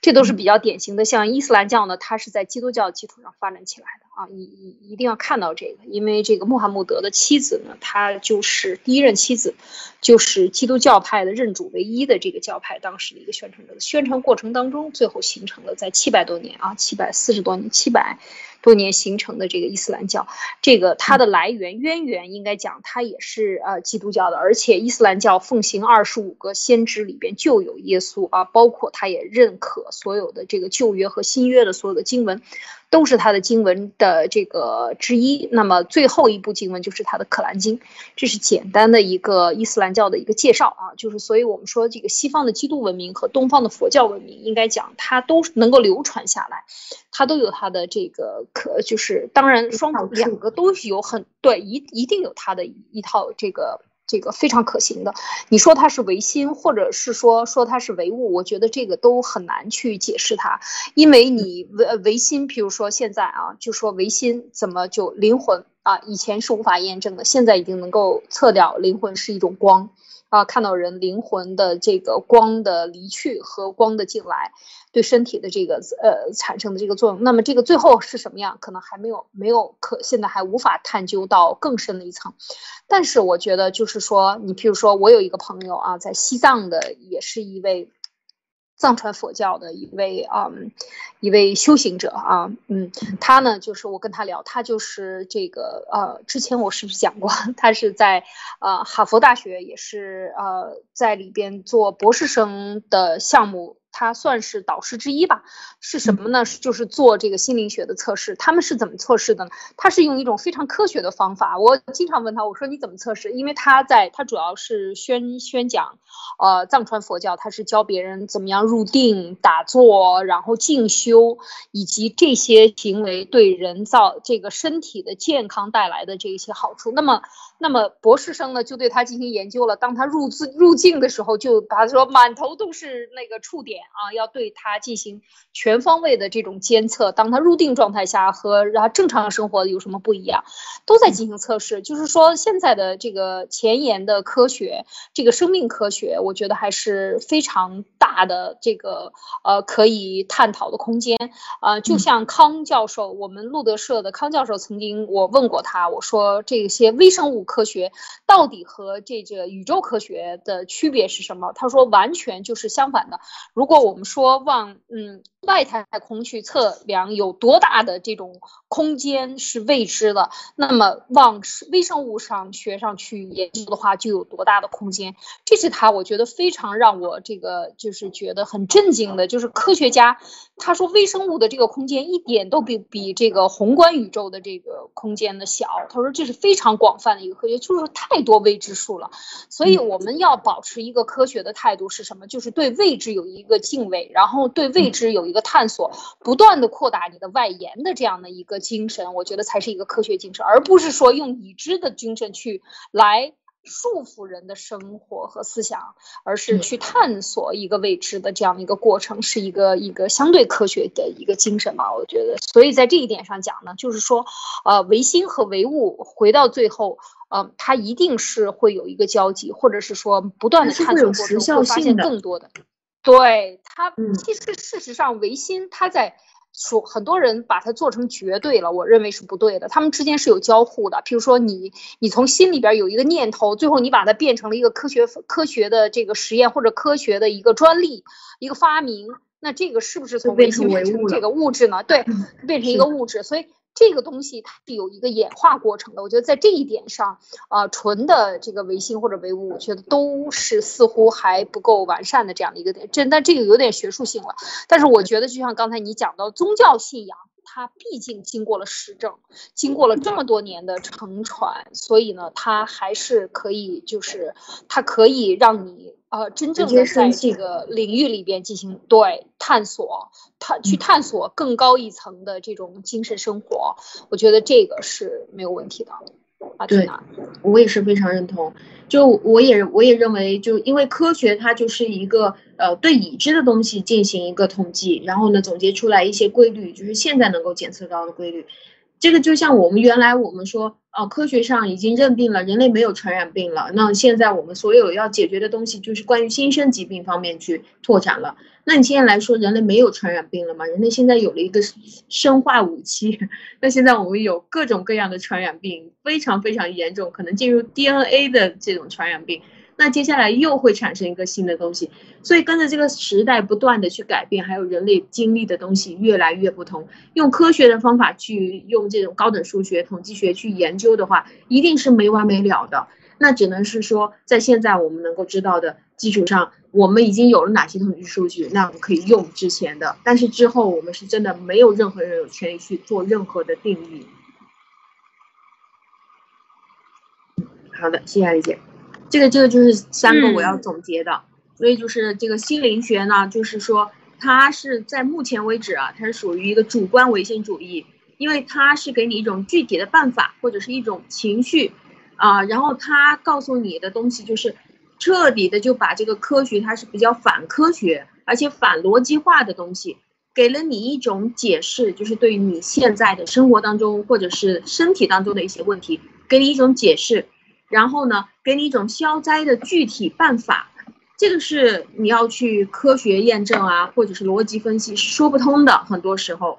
这都是比较典型的，像伊斯兰教呢，它是在基督教基础上发展起来的啊，一一一定要看到这个，因为这个穆罕默德的妻子呢，她就是第一任妻子，就是基督教派的认主唯一的这个教派当时的一个宣传者，宣传过程当中，最后形成了在七百多年啊，七百四十多年，七百多年形成的这个伊斯兰教，这个它的来源渊源应该讲它也是呃基督教的，而且伊斯兰教奉行二十五个先知里边就有耶稣啊，包括他也认可所有的这个旧约和新约的所有的经文。都是他的经文的这个之一。那么最后一部经文就是他的《可兰经》，这是简单的一个伊斯兰教的一个介绍啊。就是所以我们说，这个西方的基督文明和东方的佛教文明，应该讲它都能够流传下来，它都有它的这个可，就是当然双两个都有很对一一定有它的一套这个。这个非常可行的，你说它是唯心，或者是说说它是唯物，我觉得这个都很难去解释它，因为你唯唯心，比如说现在啊，就说唯心怎么就灵魂啊，以前是无法验证的，现在已经能够测掉灵魂是一种光。啊，看到人灵魂的这个光的离去和光的进来，对身体的这个呃产生的这个作用，那么这个最后是什么样，可能还没有没有可现在还无法探究到更深的一层。但是我觉得就是说，你譬如说我有一个朋友啊，在西藏的，也是一位。藏传佛教的一位啊，一位修行者啊，嗯，他呢，就是我跟他聊，他就是这个呃，之前我是不是讲过，他是在呃哈佛大学，也是呃在里边做博士生的项目。他算是导师之一吧，是什么呢？就是做这个心灵学的测试。他们是怎么测试的呢？他是用一种非常科学的方法。我经常问他，我说你怎么测试？因为他在他主要是宣宣讲，呃，藏传佛教，他是教别人怎么样入定、打坐，然后静修，以及这些行为对人造这个身体的健康带来的这一些好处。那么。那么博士生呢，就对他进行研究了。当他入自入境的时候，就把他说满头都是那个触点啊，要对他进行全方位的这种监测。当他入定状态下和然后正常生活有什么不一样，都在进行测试。就是说，现在的这个前沿的科学，这个生命科学，我觉得还是非常大的这个呃可以探讨的空间啊。就像康教授，我们路德社的康教授曾经我问过他，我说这些微生物。科学到底和这个宇宙科学的区别是什么？他说完全就是相反的。如果我们说往嗯外太空去测量有多大的这种空间是未知的，那么往微生物上学上去研究的话，就有多大的空间。这是他我觉得非常让我这个就是觉得很震惊的，就是科学家他说微生物的这个空间一点都比比这个宏观宇宙的这个空间的小。他说这是非常广泛的一个。科学就是太多未知数了，所以我们要保持一个科学的态度是什么？就是对未知有一个敬畏，然后对未知有一个探索，不断的扩大你的外延的这样的一个精神，我觉得才是一个科学精神，而不是说用已知的精神去来。束缚人的生活和思想，而是去探索一个未知的这样的一个过程，是一个一个相对科学的一个精神吧？我觉得，所以在这一点上讲呢，就是说，呃，唯心和唯物回到最后，呃，它一定是会有一个交集，或者是说不断的探索过程会发现更多的。对它，其实事实上唯心它在。说很多人把它做成绝对了，我认为是不对的。他们之间是有交互的。譬如说，你你从心里边有一个念头，最后你把它变成了一个科学科学的这个实验或者科学的一个专利一个发明，那这个是不是从变成这个物质呢？对，变成一个物质，所以。这个东西它是有一个演化过程的，我觉得在这一点上，啊，纯的这个唯心或者唯物，我觉得都是似乎还不够完善的这样的一个点。这但这个有点学术性了。但是我觉得，就像刚才你讲到宗教信仰，它毕竟经过了实证，经过了这么多年的承传，所以呢，它还是可以，就是它可以让你。呃，真正的在这个领域里边进行对探索，探去探索更高一层的这种精神生活，我觉得这个是没有问题的。啊，对，我也是非常认同。就我也我也认为，就因为科学它就是一个呃对已知的东西进行一个统计，然后呢总结出来一些规律，就是现在能够检测到的规律。这个就像我们原来我们说，哦，科学上已经认定了人类没有传染病了。那现在我们所有要解决的东西，就是关于新生疾病方面去拓展了。那你现在来说，人类没有传染病了吗？人类现在有了一个生化武器。那现在我们有各种各样的传染病，非常非常严重，可能进入 DNA 的这种传染病。那接下来又会产生一个新的东西。所以跟着这个时代不断的去改变，还有人类经历的东西越来越不同，用科学的方法去用这种高等数学、统计学去研究的话，一定是没完没了的。那只能是说，在现在我们能够知道的基础上，我们已经有了哪些统计数据，那我们可以用之前的。但是之后我们是真的没有任何人有权利去做任何的定义。好的，谢谢李姐。这个这个就是三个我要总结的。所以就是这个心灵学呢，就是说它是在目前为止啊，它是属于一个主观唯心主义，因为它是给你一种具体的办法或者是一种情绪。啊，然后它告诉你的东西就是彻底的就把这个科学，它是比较反科学，而且反逻辑化的东西，给了你一种解释，就是对于你现在的生活当中或者是身体当中的一些问题，给你一种解释，然后呢，给你一种消灾的具体办法，这个是你要去科学验证啊，或者是逻辑分析是说不通的，很多时候，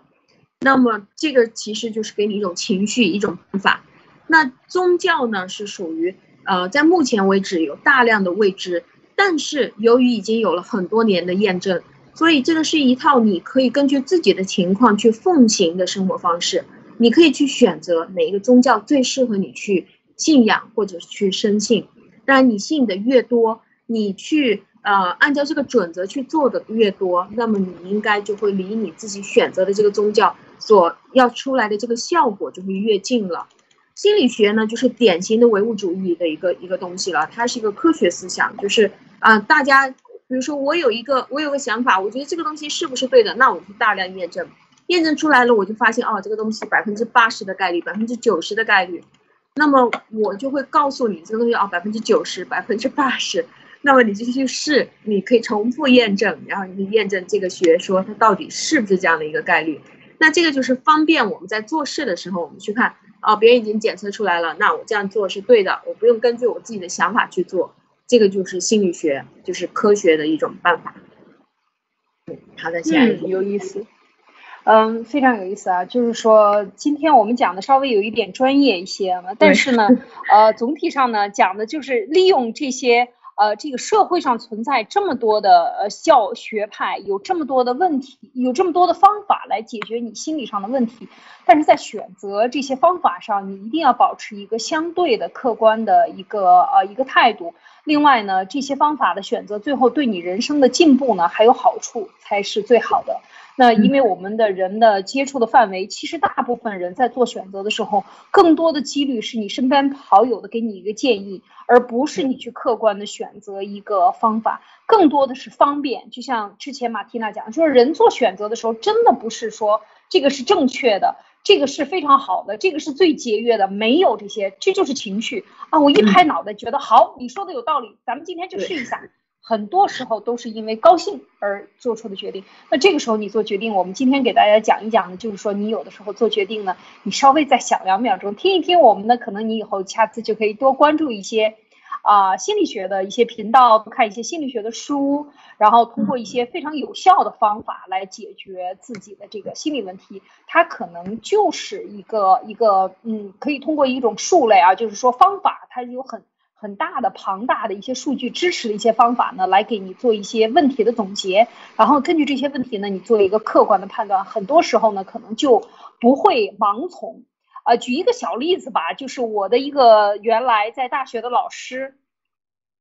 那么这个其实就是给你一种情绪，一种办法。那宗教呢是属于呃，在目前为止有大量的未知，但是由于已经有了很多年的验证，所以这个是一套你可以根据自己的情况去奉行的生活方式。你可以去选择哪一个宗教最适合你去信仰或者去深信。当然，你信的越多，你去呃按照这个准则去做的越多，那么你应该就会离你自己选择的这个宗教所要出来的这个效果就会越近了。心理学呢，就是典型的唯物主义的一个一个东西了。它是一个科学思想，就是啊，大家比如说我有一个我有个想法，我觉得这个东西是不是对的，那我就大量验证，验证出来了，我就发现哦，这个东西百分之八十的概率，百分之九十的概率，那么我就会告诉你这个东西啊，百分之九十，百分之八十，那么你就去试，你可以重复验证，然后你去验证这个学说它到底是不是这样的一个概率。那这个就是方便我们在做事的时候，我们去看。哦，别人已经检测出来了，那我这样做是对的，我不用根据我自己的想法去做，这个就是心理学，就是科学的一种办法。好的，亲爱的，有意思。嗯，非常有意思啊，就是说今天我们讲的稍微有一点专业一些，但是呢，呃，总体上呢讲的就是利用这些。呃，这个社会上存在这么多的呃教学派，有这么多的问题，有这么多的方法来解决你心理上的问题，但是在选择这些方法上，你一定要保持一个相对的客观的一个呃一个态度。另外呢，这些方法的选择最后对你人生的进步呢还有好处才是最好的。那因为我们的人的接触的范围，其实大部分人在做选择的时候，更多的几率是你身边好友的给你一个建议，而不是你去客观的选择一个方法，更多的是方便。就像之前马蒂娜讲，就是人做选择的时候，真的不是说这个是正确的，这个是非常好的，这个是最节约的，没有这些，这就是情绪啊！我一拍脑袋觉得好，你说的有道理，咱们今天就试一下。很多时候都是因为高兴而做出的决定。那这个时候你做决定，我们今天给大家讲一讲呢，就是说你有的时候做决定呢，你稍微再想两秒钟，听一听我们的，可能你以后下次就可以多关注一些啊心理学的一些频道，看一些心理学的书，然后通过一些非常有效的方法来解决自己的这个心理问题。它可能就是一个一个嗯，可以通过一种数类啊，就是说方法，它有很。很大的、庞大的一些数据支持的一些方法呢，来给你做一些问题的总结，然后根据这些问题呢，你做一个客观的判断。很多时候呢，可能就不会盲从。呃，举一个小例子吧，就是我的一个原来在大学的老师，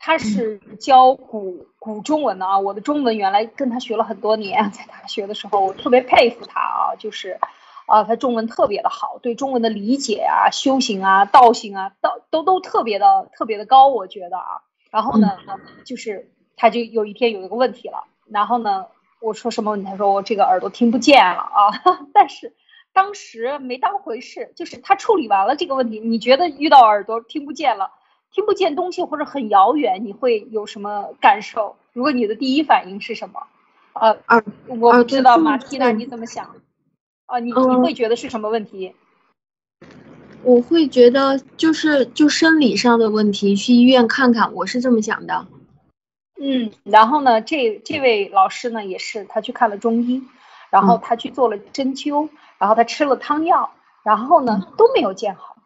他是教古古中文的啊。我的中文原来跟他学了很多年，在大学的时候，我特别佩服他啊，就是。啊，他中文特别的好，对中文的理解啊、修行啊、道行啊，都都都特别的特别的高，我觉得啊。然后呢，就是他就有一天有一个问题了，然后呢，我说什么问题？他说我这个耳朵听不见了啊。但是当时没当回事，就是他处理完了这个问题。你觉得遇到耳朵听不见了，听不见东西或者很遥远，你会有什么感受？如果你的第一反应是什么？呃，我不知道马蒂娜你怎么想？啊，你你会觉得是什么问题？我会觉得就是就生理上的问题，去医院看看，我是这么想的。嗯，然后呢，这这位老师呢也是，他去看了中医，然后他去做了针灸，然后他吃了汤药，然后呢都没有见好，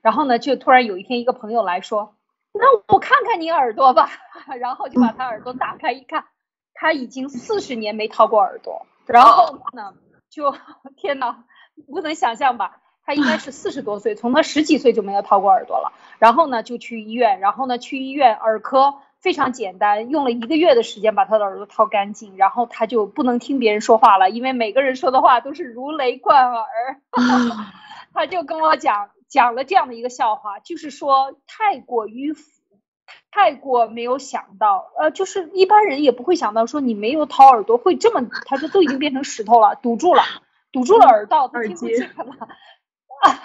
然后呢就突然有一天一个朋友来说，那我看看你耳朵吧，然后就把他耳朵打开一看，他已经四十年没掏过耳朵，然后呢，就 天哪，不能想象吧？他应该是四十多岁，从他十几岁就没有掏过耳朵了，然后呢就去医院，然后呢去医院耳科非常简单，用了一个月的时间把他的耳朵掏干净，然后他就不能听别人说话了，因为每个人说的话都是如雷贯耳，他就跟我讲讲了这样的一个笑话，就是说太过迂腐，太过没有想到，呃，就是一般人也不会想到说你没有掏耳朵会这么，他说都已经变成石头了，堵住了，堵住了耳道，他听不见了。啊，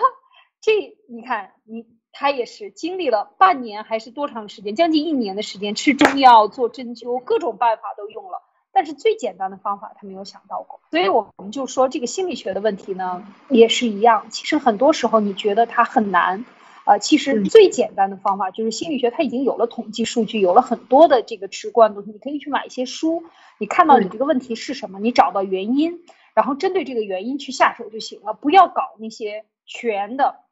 这你看，你他也是经历了半年还是多长时间，将近一年的时间，吃中药、做针灸，各种办法都用了，但是最简单的方法他没有想到过。所以我们就说这个心理学的问题呢，也是一样。其实很多时候你觉得它很难，啊，其实最简单的方法就是心理学，它已经有了统计数据，有了很多的这个直观的东西，你可以去买一些书，你看到你这个问题是什么，你找到原因，然后针对这个原因去下手就行了，不要搞那些。全的，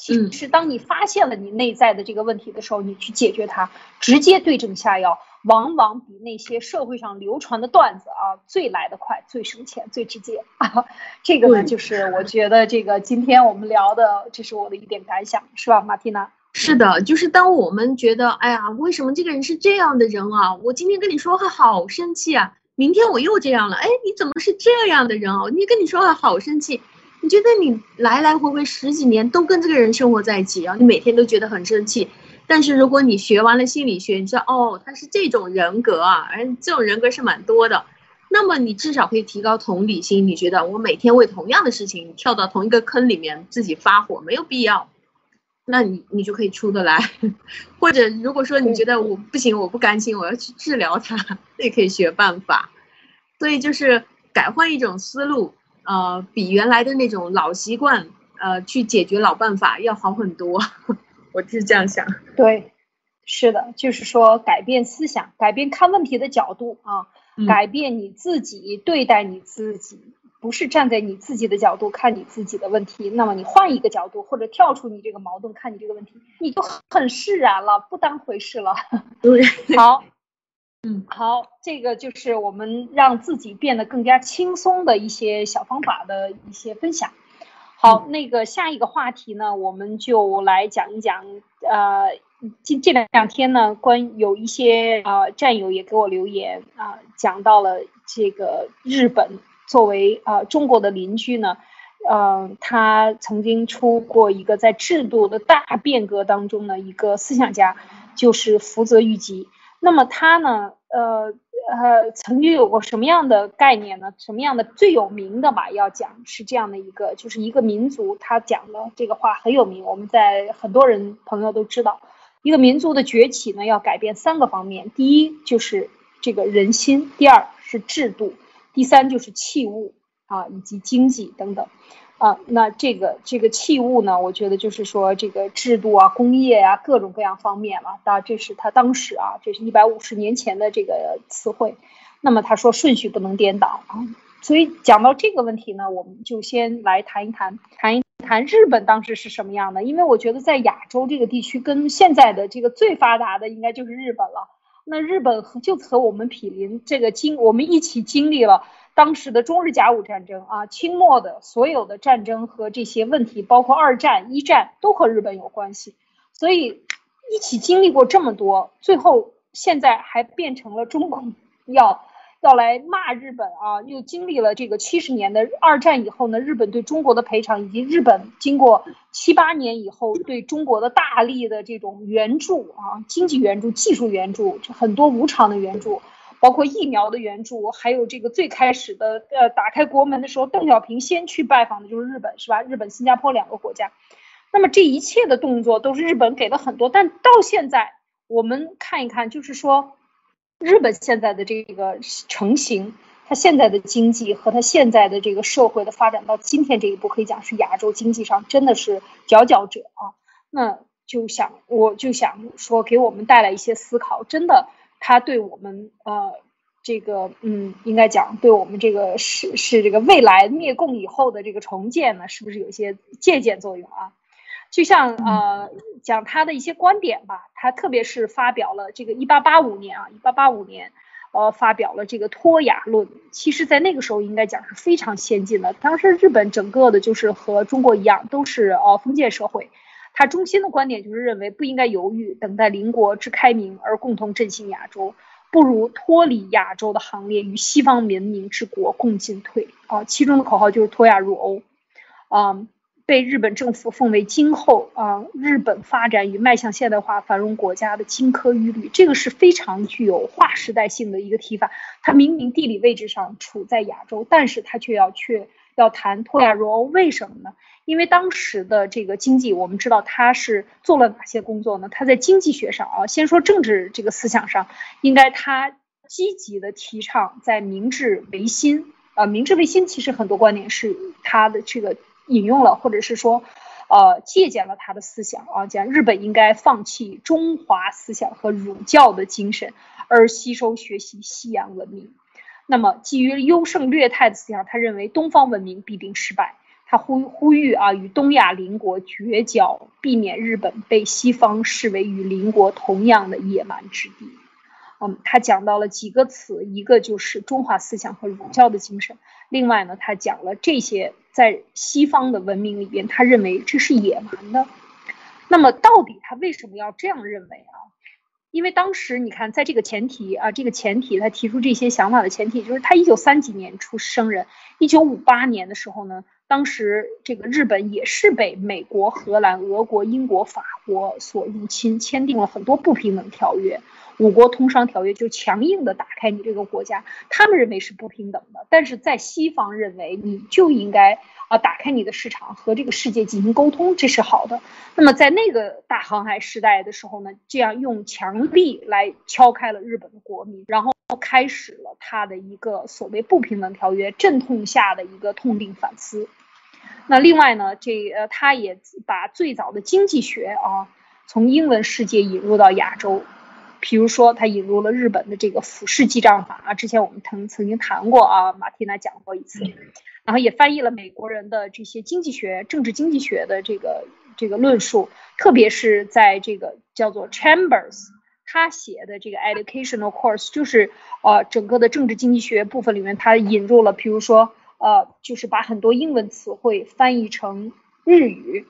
其实当你发现了你内在的这个问题的时候，你去解决它，直接对症下药，往往比那些社会上流传的段子啊最来得快、最省钱、最直接啊。这个呢，就是我觉得这个今天我们聊的，这是我的一点感想，是吧，马蒂娜？是的，就是当我们觉得，哎呀，为什么这个人是这样的人啊？我今天跟你说话好生气啊，明天我又这样了，哎，你怎么是这样的人哦？你跟你说话好生气。你觉得你来来回回十几年都跟这个人生活在一起，然后你每天都觉得很生气。但是如果你学完了心理学，你知道哦，他是这种人格啊，而这种人格是蛮多的，那么你至少可以提高同理心。你觉得我每天为同样的事情跳到同一个坑里面自己发火没有必要，那你你就可以出得来。或者如果说你觉得我不行，我不甘心，我要去治疗他，那也可以学办法。所以就是改换一种思路。呃，比原来的那种老习惯，呃，去解决老办法要好很多。我是这样想。对，是的，就是说改变思想，改变看问题的角度啊，改变你自己对待你自己，不是站在你自己的角度看你自己的问题，那么你换一个角度，或者跳出你这个矛盾看你这个问题，你就很释然了，不当回事了。对，好。嗯，好，这个就是我们让自己变得更加轻松的一些小方法的一些分享。好，那个下一个话题呢，我们就来讲一讲。呃，这这两天呢，关有一些呃战友也给我留言啊，讲到了这个日本作为呃中国的邻居呢，呃，他曾经出过一个在制度的大变革当中的一个思想家，就是福泽谕吉。那么他呢？呃呃，曾经有过什么样的概念呢？什么样的最有名的吧？要讲是这样的一个，就是一个民族，他讲的这个话很有名，我们在很多人朋友都知道，一个民族的崛起呢，要改变三个方面，第一就是这个人心，第二是制度，第三就是器物啊，以及经济等等。啊，那这个这个器物呢，我觉得就是说这个制度啊、工业啊各种各样方面了。当然，这是他当时啊，这是一百五十年前的这个词汇。那么他说顺序不能颠倒啊。所以讲到这个问题呢，我们就先来谈一谈，谈一谈日本当时是什么样的。因为我觉得在亚洲这个地区，跟现在的这个最发达的应该就是日本了。那日本和就和我们毗邻，这个经我们一起经历了。当时的中日甲午战争啊，清末的所有的战争和这些问题，包括二战、一战，都和日本有关系，所以一起经历过这么多，最后现在还变成了中共要要来骂日本啊，又经历了这个七十年的二战以后呢，日本对中国的赔偿，以及日本经过七八年以后对中国的大力的这种援助啊，经济援助、技术援助，很多无偿的援助。包括疫苗的援助，还有这个最开始的呃打开国门的时候，邓小平先去拜访的就是日本，是吧？日本、新加坡两个国家。那么这一切的动作都是日本给的很多，但到现在我们看一看，就是说日本现在的这个成型，它现在的经济和它现在的这个社会的发展到今天这一步，可以讲是亚洲经济上真的是佼佼者啊。那就想我就想说，给我们带来一些思考，真的。他对我们呃，这个嗯，应该讲对我们这个是是这个未来灭共以后的这个重建呢，是不是有一些借鉴作用啊？就像呃讲他的一些观点吧，他特别是发表了这个一八八五年啊，一八八五年。呃，发表了这个脱亚论，其实，在那个时候应该讲是非常先进的。当时日本整个的就是和中国一样，都是呃封建社会。他中心的观点就是认为不应该犹豫，等待邻国之开明而共同振兴亚洲，不如脱离亚洲的行列，与西方文明之国共进退。啊，其中的口号就是脱亚入欧。啊。被日本政府奉为今后啊日本发展与迈向现代化繁荣国家的金科玉律，这个是非常具有划时代性的一个提法。它明明地理位置上处在亚洲，但是它却要却要谈脱亚入欧，为什么呢？因为当时的这个经济，我们知道它是做了哪些工作呢？它在经济学上啊，先说政治这个思想上，应该它积极的提倡在明治维新啊，明治维新其实很多观点是它的这个。引用了，或者是说，呃，借鉴了他的思想啊，讲日本应该放弃中华思想和儒教的精神，而吸收学习西洋文明。那么，基于优胜劣汰的思想，他认为东方文明必定失败。他呼呼吁啊，与东亚邻国绝交，避免日本被西方视为与邻国同样的野蛮之地。嗯，他讲到了几个词，一个就是中华思想和儒教的精神。另外呢，他讲了这些在西方的文明里边，他认为这是野蛮的。那么，到底他为什么要这样认为啊？因为当时你看，在这个前提啊，这个前提他提出这些想法的前提，就是他一九三几年出生人，一九五八年的时候呢，当时这个日本也是被美国、荷兰、俄国、英国、法国所入侵，签订了很多不平等条约。五国通商条约就强硬的打开你这个国家，他们认为是不平等的，但是在西方认为你就应该啊打开你的市场和这个世界进行沟通，这是好的。那么在那个大航海时代的时候呢，这样用强力来敲开了日本的国民，然后开始了他的一个所谓不平等条约阵痛下的一个痛定反思。那另外呢，这呃他也把最早的经济学啊从英文世界引入到亚洲。比如说，他引入了日本的这个俯视记账法啊，之前我们曾曾经谈过啊，马蒂娜讲过一次，然后也翻译了美国人的这些经济学、政治经济学的这个这个论述，特别是在这个叫做 Chambers 他写的这个 Educational Course，就是呃整个的政治经济学部分里面，他引入了，比如说呃，就是把很多英文词汇翻译成日语。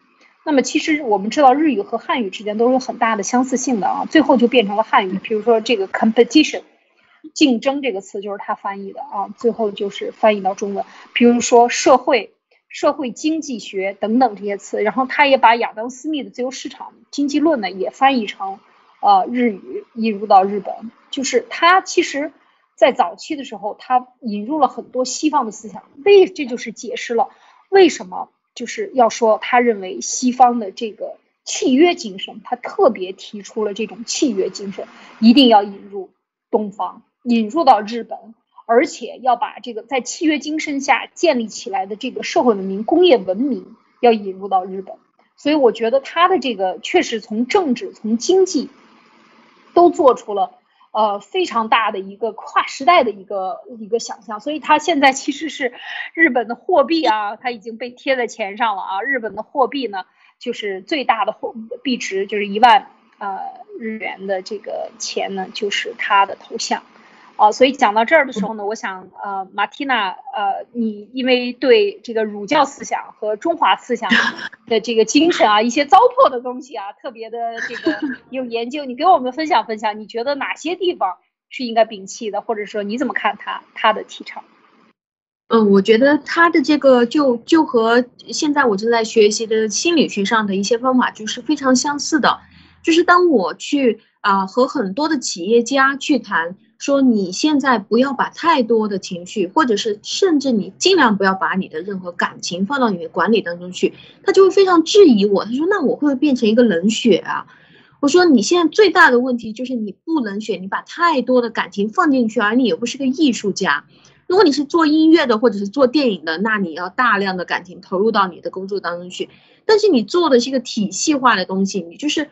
那么其实我们知道日语和汉语之间都有很大的相似性的啊，最后就变成了汉语。比如说这个 competition，竞争这个词就是他翻译的啊，最后就是翻译到中文。比如说社会、社会经济学等等这些词，然后他也把亚当斯密的自由市场经济论呢也翻译成呃日语，引入到日本。就是他其实，在早期的时候，他引入了很多西方的思想，为这就是解释了为什么。就是要说，他认为西方的这个契约精神，他特别提出了这种契约精神，一定要引入东方，引入到日本，而且要把这个在契约精神下建立起来的这个社会文明、工业文明要引入到日本。所以我觉得他的这个确实从政治、从经济都做出了。呃，非常大的一个跨时代的一个一个想象，所以它现在其实是日本的货币啊，它已经被贴在钱上了啊。日本的货币呢，就是最大的货币值就是一万呃日元的这个钱呢，就是它的头像。啊，所以讲到这儿的时候呢，我想，呃，马蒂娜，呃，你因为对这个儒教思想和中华思想 的这个精神啊，一些糟粕的东西啊，特别的这个 有研究，你给我们分享分享，你觉得哪些地方是应该摒弃的，或者说你怎么看他他的提倡？嗯，我觉得他的这个就就和现在我正在学习的心理学上的一些方法就是非常相似的，就是当我去啊和很多的企业家去谈。说你现在不要把太多的情绪，或者是甚至你尽量不要把你的任何感情放到你的管理当中去，他就会非常质疑我。他说：“那我会不会变成一个冷血啊？”我说：“你现在最大的问题就是你不冷血，你把太多的感情放进去，而你又不是个艺术家。如果你是做音乐的或者是做电影的，那你要大量的感情投入到你的工作当中去。但是你做的是一个体系化的东西，你就是。”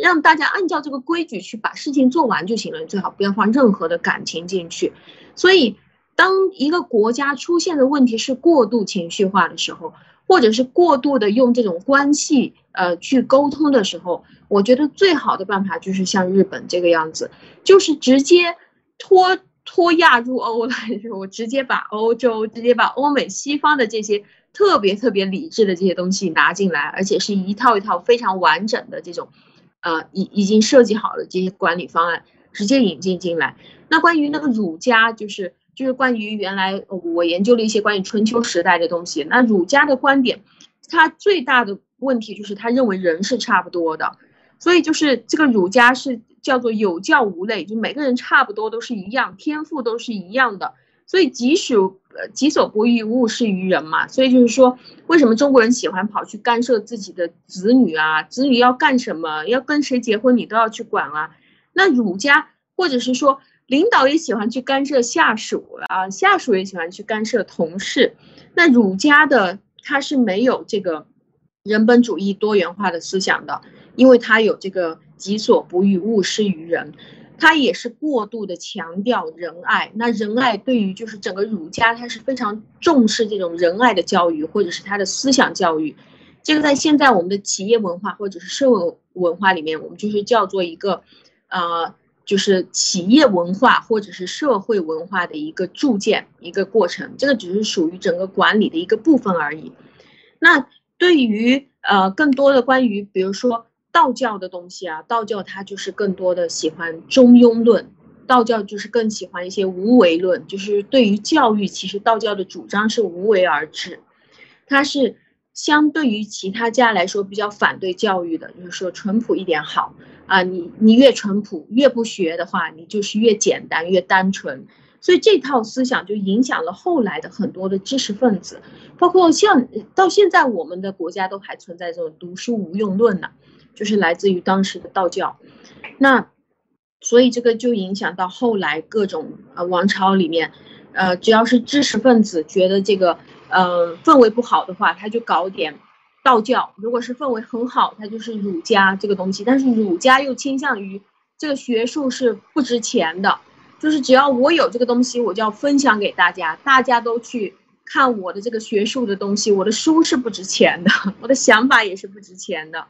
让大家按照这个规矩去把事情做完就行了，最好不要放任何的感情进去。所以，当一个国家出现的问题是过度情绪化的时候，或者是过度的用这种关系呃去沟通的时候，我觉得最好的办法就是像日本这个样子，就是直接脱脱亚入欧来 我直接把欧洲、直接把欧美西方的这些特别特别理智的这些东西拿进来，而且是一套一套非常完整的这种，呃，已已经设计好了这些管理方案，直接引进进来。那关于那个儒家，就是就是关于原来我研究了一些关于春秋时代的东西。那儒家的观点，他最大的问题就是他认为人是差不多的，所以就是这个儒家是叫做有教无类，就每个人差不多都是一样，天赋都是一样的。所以己所呃己所不欲，勿施于人嘛。所以就是说，为什么中国人喜欢跑去干涉自己的子女啊？子女要干什么，要跟谁结婚，你都要去管啊？那儒家或者是说。领导也喜欢去干涉下属啊，下属也喜欢去干涉同事。那儒家的他是没有这个人本主义多元化的思想的，因为他有这个己所不欲，勿施于人。他也是过度的强调仁爱。那仁爱对于就是整个儒家，他是非常重视这种仁爱的教育，或者是他的思想教育。这个在现在我们的企业文化或者是社会文化里面，我们就是叫做一个，呃。就是企业文化或者是社会文化的一个铸建一个过程，这个只是属于整个管理的一个部分而已。那对于呃更多的关于比如说道教的东西啊，道教它就是更多的喜欢中庸论，道教就是更喜欢一些无为论，就是对于教育，其实道教的主张是无为而治，它是相对于其他家来说比较反对教育的，就是说淳朴一点好。啊，你你越淳朴，越不学的话，你就是越简单越单纯，所以这套思想就影响了后来的很多的知识分子，包括像到现在我们的国家都还存在这种读书无用论呢，就是来自于当时的道教，那所以这个就影响到后来各种呃王朝里面，呃只要是知识分子觉得这个呃氛围不好的话，他就搞点。道教如果是氛围很好，他就是儒家这个东西，但是儒家又倾向于这个学术是不值钱的，就是只要我有这个东西，我就要分享给大家，大家都去看我的这个学术的东西，我的书是不值钱的，我的想法也是不值钱的。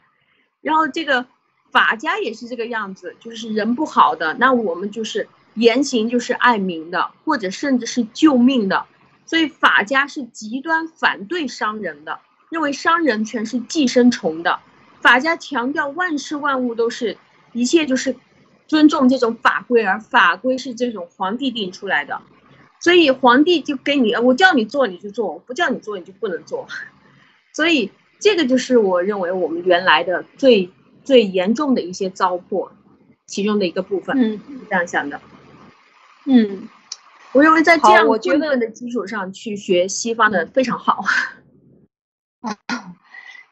然后这个法家也是这个样子，就是人不好的，那我们就是言行就是爱民的，或者甚至是救命的，所以法家是极端反对商人的。认为商人全是寄生虫的，法家强调万事万物都是一切就是尊重这种法规，而法规是这种皇帝定出来的，所以皇帝就给你，我叫你做你就做，我不叫你做你就不能做，所以这个就是我认为我们原来的最最严重的一些糟粕，其中的一个部分，嗯，这样想的，嗯，我认为在这样我觉得的基础上去学西方的非常好。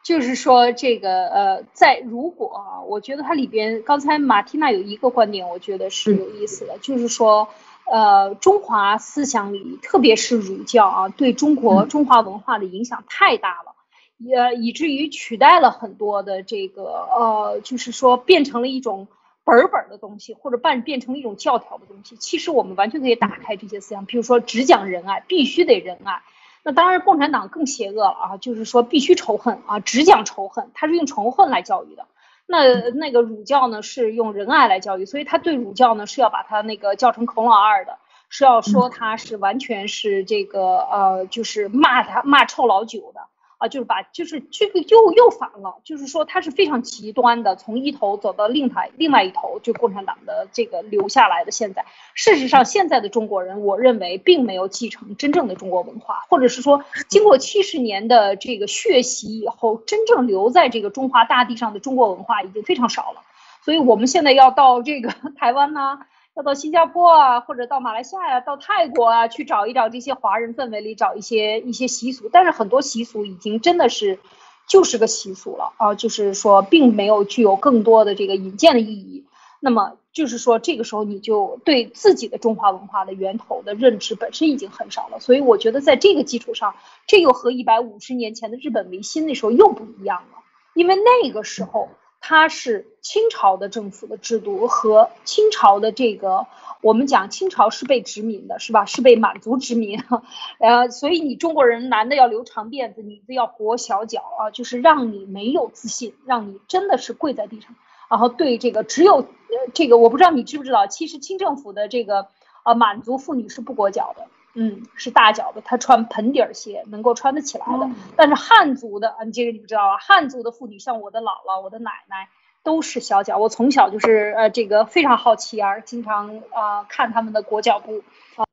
就是说，这个呃，在如果啊，我觉得它里边，刚才马蒂娜有一个观点，我觉得是有意思的，就是说，呃，中华思想里，特别是儒教啊，对中国中华文化的影响太大了，也以至于取代了很多的这个呃，就是说变成了一种本本的东西，或者办变成了一种教条的东西。其实我们完全可以打开这些思想，比如说只讲仁爱，必须得仁爱。那当然，共产党更邪恶了啊！就是说，必须仇恨啊，只讲仇恨，他是用仇恨来教育的。那那个儒教呢，是用仁爱来教育，所以他对儒教呢，是要把他那个叫成孔老二的，是要说他是完全是这个呃，就是骂他骂臭老九的。啊，就是把，就是这个又又反了，就是说他是非常极端的，从一头走到另台另外一头，就共产党的这个留下来的。现在，事实上，现在的中国人，我认为并没有继承真正的中国文化，或者是说，经过七十年的这个血洗以后，真正留在这个中华大地上的中国文化已经非常少了。所以，我们现在要到这个 台湾呢。到新加坡啊，或者到马来西亚呀，到泰国啊，去找一找这些华人氛围里找一些一些习俗，但是很多习俗已经真的是就是个习俗了啊，就是说并没有具有更多的这个引荐的意义。那么就是说这个时候你就对自己的中华文化的源头的认知本身已经很少了，所以我觉得在这个基础上，这又和一百五十年前的日本维新那时候又不一样了，因为那个时候。它是清朝的政府的制度和清朝的这个，我们讲清朝是被殖民的，是吧？是被满族殖民，呃，所以你中国人男的要留长辫子，女的要裹小脚啊，就是让你没有自信，让你真的是跪在地上，然后对这个只有呃这个，我不知道你知不知道，其实清政府的这个呃满族妇女是不裹脚的。嗯，是大脚的，她穿盆底儿鞋，能够穿得起来的。但是汉族的，嗯，这个你不知道啊？汉族的妇女，像我的姥姥、我的奶奶，都是小脚。我从小就是呃，这个非常好奇而，经常啊看他们的裹脚布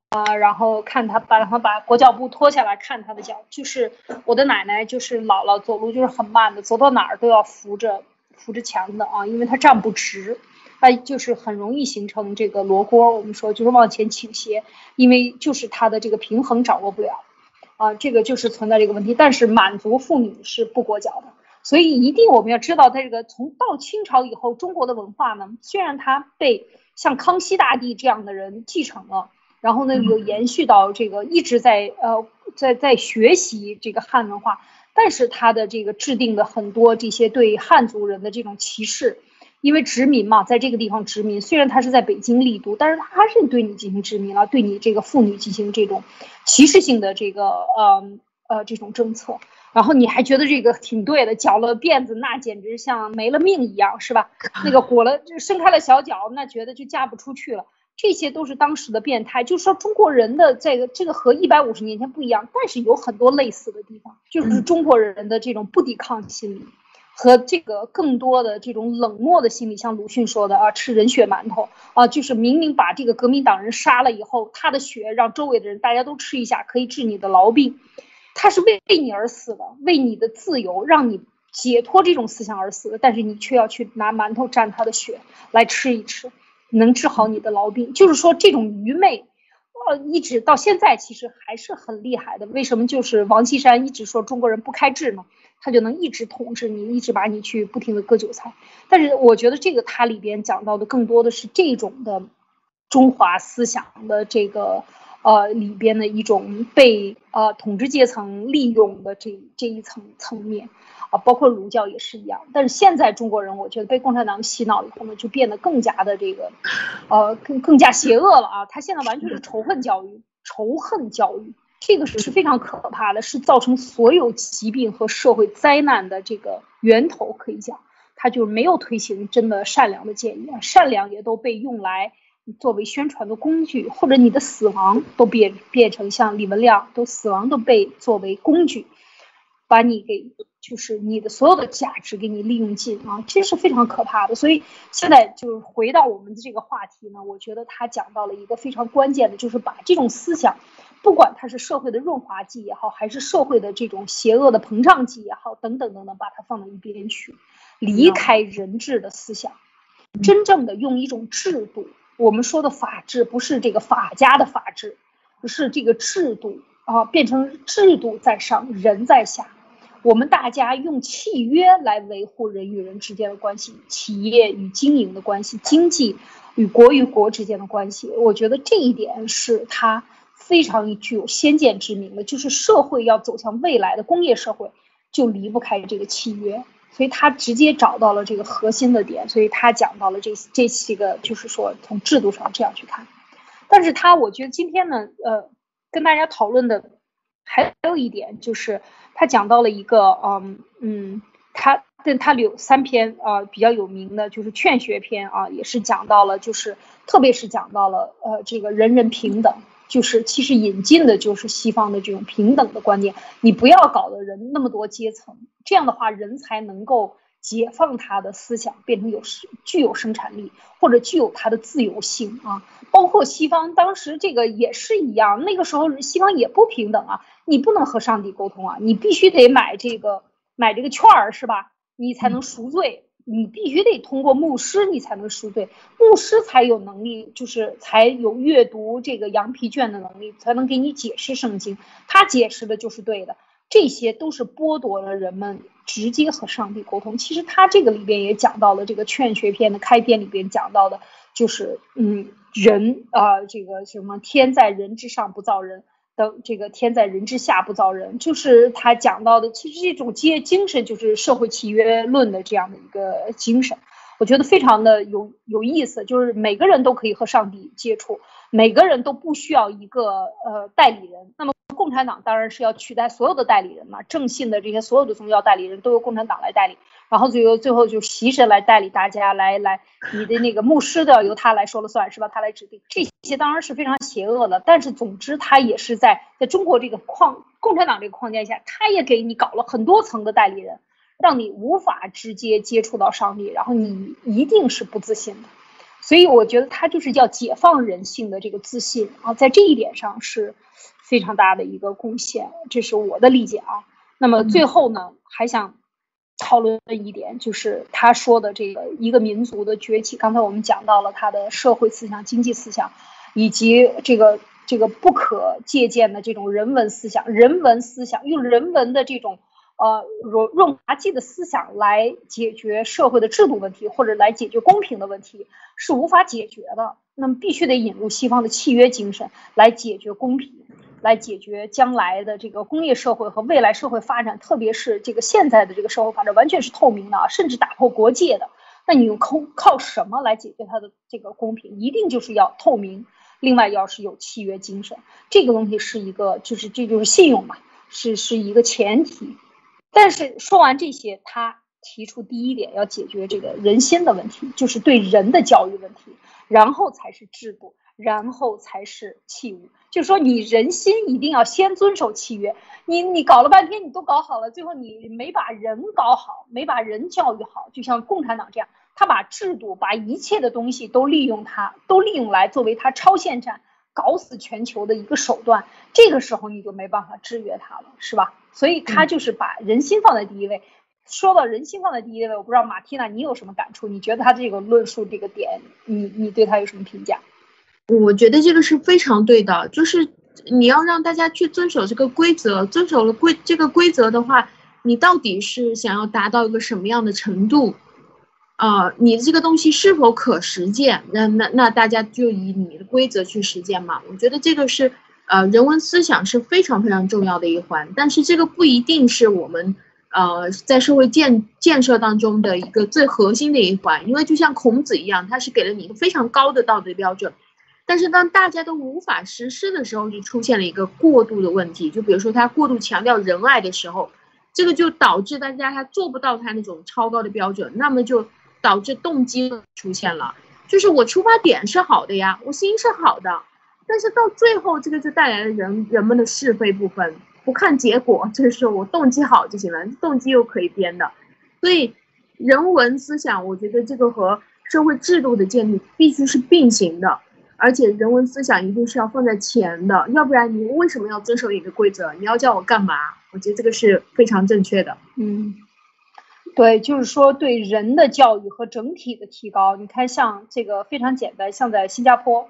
啊，然后看他把然后把裹脚布脱下来看他的脚。就是我的奶奶，就是姥姥，走路就是很慢的，走到哪儿都要扶着扶着墙的啊，因为她站不直。它就是很容易形成这个罗锅，我们说就是往前倾斜，因为就是它的这个平衡掌握不了，啊，这个就是存在这个问题。但是满族妇女是不裹脚的，所以一定我们要知道，在这个从到清朝以后，中国的文化呢，虽然它被像康熙大帝这样的人继承了，然后呢又延续到这个一直在呃在在学习这个汉文化，但是它的这个制定的很多这些对汉族人的这种歧视。因为殖民嘛，在这个地方殖民，虽然他是在北京立都，但是他还是对你进行殖民了，对你这个妇女进行这种歧视性的这个呃呃这种政策，然后你还觉得这个挺对的，绞了辫子那简直像没了命一样，是吧？那个裹了就伸开了小脚，那觉得就嫁不出去了，这些都是当时的变态。就是说中国人的这个这个和一百五十年前不一样，但是有很多类似的地方，就是中国人的这种不抵抗心理。和这个更多的这种冷漠的心理，像鲁迅说的啊，吃人血馒头啊，就是明明把这个革命党人杀了以后，他的血让周围的人大家都吃一下，可以治你的痨病，他是为为你而死的，为你的自由，让你解脱这种思想而死的，但是你却要去拿馒头蘸他的血来吃一吃，能治好你的痨病，就是说这种愚昧，呃，一直到现在其实还是很厉害的。为什么就是王岐山一直说中国人不开智呢？他就能一直统治你，一直把你去不停的割韭菜。但是我觉得这个它里边讲到的更多的是这种的中华思想的这个呃里边的一种被呃统治阶层利用的这这一层层面啊，包括儒教也是一样。但是现在中国人，我觉得被共产党洗脑以后呢，就变得更加的这个呃更更加邪恶了啊！他现在完全是仇恨教育，仇恨教育。这个是是非常可怕的，是造成所有疾病和社会灾难的这个源头。可以讲，他就没有推行真的善良的建议，善良也都被用来作为宣传的工具，或者你的死亡都变变成像李文亮都死亡都被作为工具，把你给就是你的所有的价值给你利用尽啊，这是非常可怕的。所以现在就是回到我们的这个话题呢，我觉得他讲到了一个非常关键的，就是把这种思想。不管它是社会的润滑剂也好，还是社会的这种邪恶的膨胀剂也好，等等等等，把它放到一边去，离开人治的思想，真正的用一种制度。我们说的法治不是这个法家的法治，是这个制度啊，变成制度在上，人在下。我们大家用契约来维护人与人之间的关系，企业与经营的关系，经济与国与国之间的关系。我觉得这一点是他。非常具有先见之明的，就是社会要走向未来的工业社会，就离不开这个契约，所以他直接找到了这个核心的点，所以他讲到了这这几个，就是说从制度上这样去看。但是他我觉得今天呢，呃，跟大家讨论的还有一点就是他讲到了一个，嗯嗯，他但他有三篇啊比较有名的，就是劝学篇啊，也是讲到了，就是特别是讲到了呃这个人人平等。就是其实引进的就是西方的这种平等的观念，你不要搞得人那么多阶层，这样的话人才能够解放他的思想，变成有具有生产力或者具有他的自由性啊。包括西方当时这个也是一样，那个时候西方也不平等啊，你不能和上帝沟通啊，你必须得买这个买这个券儿是吧？你才能赎罪。你必须得通过牧师，你才能赎罪，牧师才有能力，就是才有阅读这个羊皮卷的能力，才能给你解释圣经。他解释的就是对的，这些都是剥夺了人们直接和上帝沟通。其实他这个里边也讲到了，这个劝学篇的开篇里边讲到的，就是嗯，人啊，这个什么天在人之上不造人，等这个天在人之下不造人，就是他讲到的，其实这种接精神就是社会契约论的这样的一个精神，我觉得非常的有有意思，就是每个人都可以和上帝接触，每个人都不需要一个呃代理人。那么共产党当然是要取代所有的代理人嘛，正信的这些所有的宗教代理人都由共产党来代理。然后最后最后就习神来代理大家，来来，你的那个牧师都要由他来说了算是吧？他来指定，这些当然是非常邪恶的。但是总之，他也是在在中国这个框共产党这个框架下，他也给你搞了很多层的代理人，让你无法直接接触到上帝，然后你一定是不自信的。所以我觉得他就是要解放人性的这个自信啊，在这一点上是非常大的一个贡献，这是我的理解啊。那么最后呢，还想。讨论的一点就是他说的这个一个民族的崛起。刚才我们讲到了他的社会思想、经济思想，以及这个这个不可借鉴的这种人文思想、人文思想，用人文的这种呃润润滑剂的思想来解决社会的制度问题，或者来解决公平的问题，是无法解决的。那么必须得引入西方的契约精神来解决公平。来解决将来的这个工业社会和未来社会发展，特别是这个现在的这个社会发展完全是透明的，甚至打破国界的。那你用靠靠什么来解决它的这个公平？一定就是要透明，另外要是有契约精神，这个东西是一个就是这就是信用嘛，是是一个前提。但是说完这些，他提出第一点要解决这个人心的问题，就是对人的教育问题，然后才是制度。然后才是器物，就说你人心一定要先遵守契约。你你搞了半天，你都搞好了，最后你没把人搞好，没把人教育好，就像共产党这样，他把制度、把一切的东西都利用它，都利用来作为他超限战、搞死全球的一个手段。这个时候你就没办法制约他了，是吧？所以他就是把人心放在第一位。说到人心放在第一位，我不知道马蒂娜你有什么感触？你觉得他这个论述这个点，你你对他有什么评价？我觉得这个是非常对的，就是你要让大家去遵守这个规则，遵守了规这个规则的话，你到底是想要达到一个什么样的程度？啊，你这个东西是否可实践？那那那大家就以你的规则去实践嘛。我觉得这个是呃人文思想是非常非常重要的一环，但是这个不一定是我们呃在社会建建设当中的一个最核心的一环，因为就像孔子一样，他是给了你一个非常高的道德标准。但是当大家都无法实施的时候，就出现了一个过度的问题。就比如说他过度强调仁爱的时候，这个就导致大家他做不到他那种超高的标准，那么就导致动机出现了。就是我出发点是好的呀，我心是好的，但是到最后这个就带来了人人们的是非不分，不看结果，就是我动机好就行了，动机又可以编的。所以人文思想，我觉得这个和社会制度的建立必须是并行的。而且人文思想一定是要放在前的，要不然你为什么要遵守一个规则？你要叫我干嘛？我觉得这个是非常正确的。嗯，对，就是说对人的教育和整体的提高。你看，像这个非常简单，像在新加坡，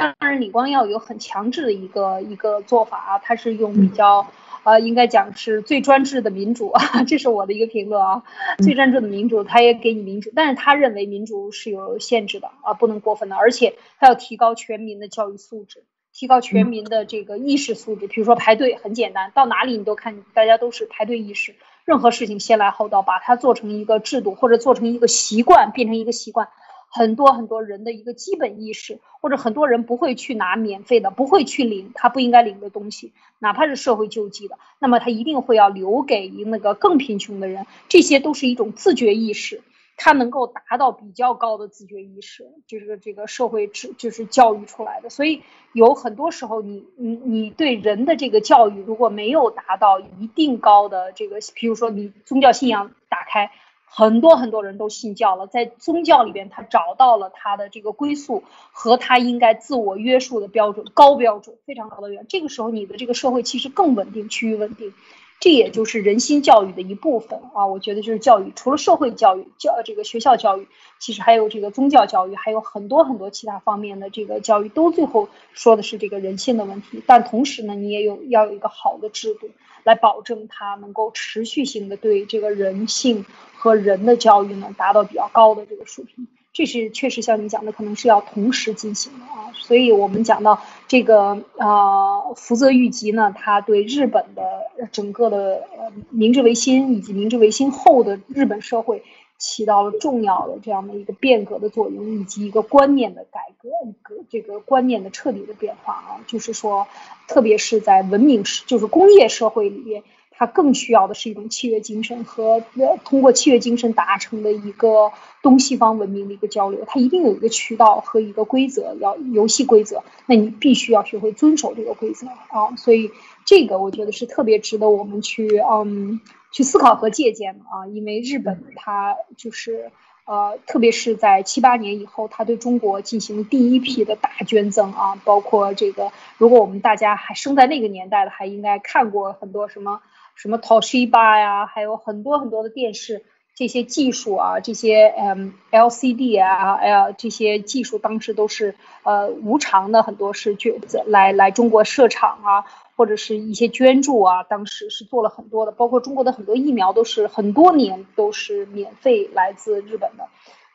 当然李光耀有很强制的一个一个做法啊，他是用比较。呃，应该讲是最专制的民主啊，这是我的一个评论啊。最专制的民主，他也给你民主，但是他认为民主是有限制的啊，不能过分的，而且他要提高全民的教育素质，提高全民的这个意识素质。比如说排队很简单，到哪里你都看，大家都是排队意识，任何事情先来后到，把它做成一个制度或者做成一个习惯，变成一个习惯。很多很多人的一个基本意识，或者很多人不会去拿免费的，不会去领他不应该领的东西，哪怕是社会救济的，那么他一定会要留给那个更贫穷的人。这些都是一种自觉意识，他能够达到比较高的自觉意识，就是这个社会制就是教育出来的。所以有很多时候，你你你对人的这个教育如果没有达到一定高的这个，比如说你宗教信仰打开。很多很多人都信教了，在宗教里边，他找到了他的这个归宿和他应该自我约束的标准，高标准，非常高的远。这个时候，你的这个社会其实更稳定，趋于稳定。这也就是人心教育的一部分啊。我觉得就是教育，除了社会教育、教这个学校教育，其实还有这个宗教教育，还有很多很多其他方面的这个教育，都最后说的是这个人性的问题。但同时呢，你也有要有一个好的制度来保证它能够持续性的对这个人性。和人的教育呢，达到比较高的这个水平，这是确实像你讲的，可能是要同时进行的啊。所以我们讲到这个呃福泽谕吉呢，他对日本的整个的呃明治维新以及明治维新后的日本社会起到了重要的这样的一个变革的作用，以及一个观念的改革，一个这个观念的彻底的变化啊。就是说，特别是在文明社，就是工业社会里边。它更需要的是一种契约精神和通过契约精神达成的一个东西方文明的一个交流。它一定有一个渠道和一个规则，要游戏规则。那你必须要学会遵守这个规则啊！所以这个我觉得是特别值得我们去嗯去思考和借鉴的啊！因为日本它就是呃，特别是在七八年以后，它对中国进行第一批的大捐赠啊，包括这个，如果我们大家还生在那个年代的，还应该看过很多什么。什么 Toshiba 呀，还有很多很多的电视，这些技术啊，这些嗯 LCD 啊，哎呀，这些技术当时都是呃无偿的，很多是捐来来中国设厂啊，或者是一些捐助啊，当时是做了很多的，包括中国的很多疫苗都是很多年都是免费来自日本的。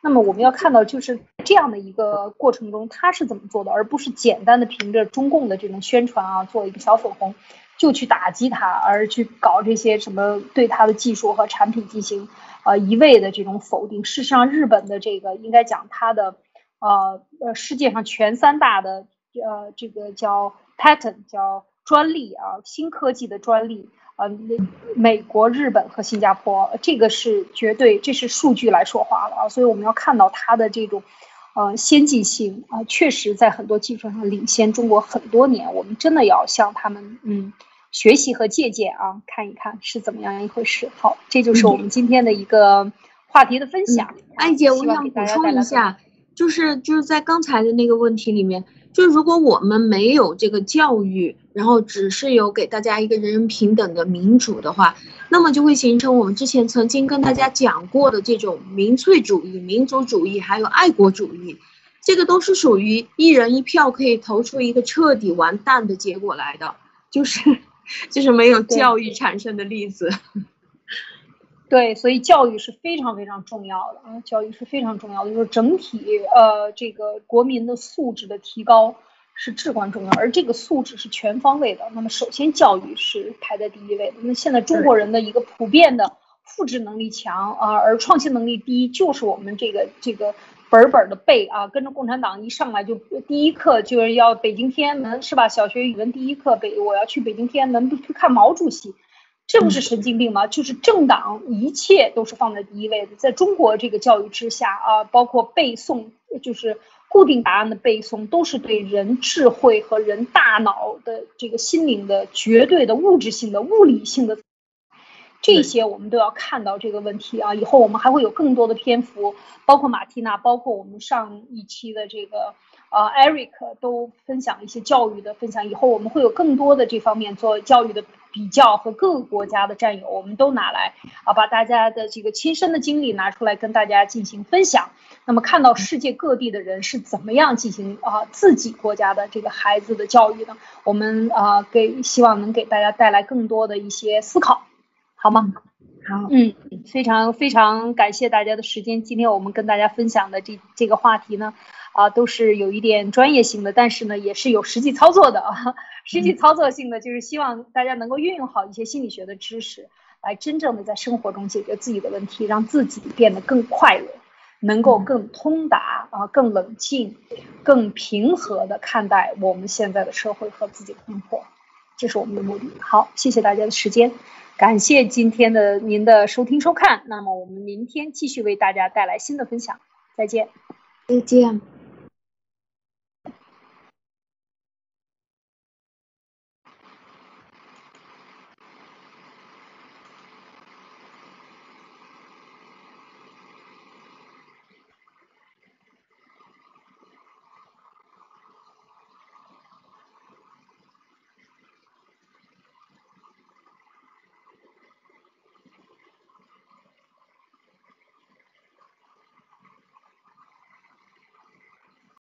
那么我们要看到就是这样的一个过程中，他是怎么做的，而不是简单的凭着中共的这种宣传啊，做一个小粉红。就去打击他，而去搞这些什么对他的技术和产品进行呃一味的这种否定。事实上，日本的这个应该讲它的呃呃世界上前三大的呃这个叫 patent 叫专利啊新科技的专利呃美国、日本和新加坡，这个是绝对这是数据来说话了啊。所以我们要看到它的这种。呃，先进性啊，确实在很多技术上领先中国很多年。我们真的要向他们嗯学习和借鉴啊，看一看是怎么样一回事。好，这就是我们今天的一个话题的分享。艾姐，我想补充一下，就是就是在刚才的那个问题里面。就如果我们没有这个教育，然后只是有给大家一个人人平等的民主的话，那么就会形成我们之前曾经跟大家讲过的这种民粹主义、民族主义，还有爱国主义，这个都是属于一人一票可以投出一个彻底完蛋的结果来的，就是就是没有教育产生的例子。对，所以教育是非常非常重要的啊，教育是非常重要的，就是整体呃这个国民的素质的提高是至关重要，而这个素质是全方位的。那么首先教育是排在第一位的。那现在中国人的一个普遍的复制能力强啊，而创新能力低，就是我们这个这个本本的背啊，跟着共产党一上来就第一课就是要北京天安门是吧？小学语文第一课北我要去北京天安门去看毛主席。这不是神经病吗？就是政党一切都是放在第一位的。在中国这个教育之下啊，包括背诵，就是固定答案的背诵，都是对人智慧和人大脑的这个心灵的绝对的物质性的物理性的。这些我们都要看到这个问题啊。以后我们还会有更多的篇幅，包括马蒂娜，包括我们上一期的这个。呃，Eric 都分享一些教育的分享，以后我们会有更多的这方面做教育的比较和各个国家的战友，我们都拿来啊，把大家的这个亲身的经历拿出来跟大家进行分享。那么看到世界各地的人是怎么样进行啊自己国家的这个孩子的教育的，我们啊给希望能给大家带来更多的一些思考，好吗？好，嗯，非常非常感谢大家的时间。今天我们跟大家分享的这这个话题呢。啊，都是有一点专业性的，但是呢，也是有实际操作的啊。实际操作性的就是希望大家能够运用好一些心理学的知识，来真正的在生活中解决自己的问题，让自己变得更快乐，能够更通达啊，更冷静、更平和的看待我们现在的社会和自己的生活，这是我们的目的。好，谢谢大家的时间，感谢今天的您的收听收看。那么我们明天继续为大家带来新的分享，再见，再见。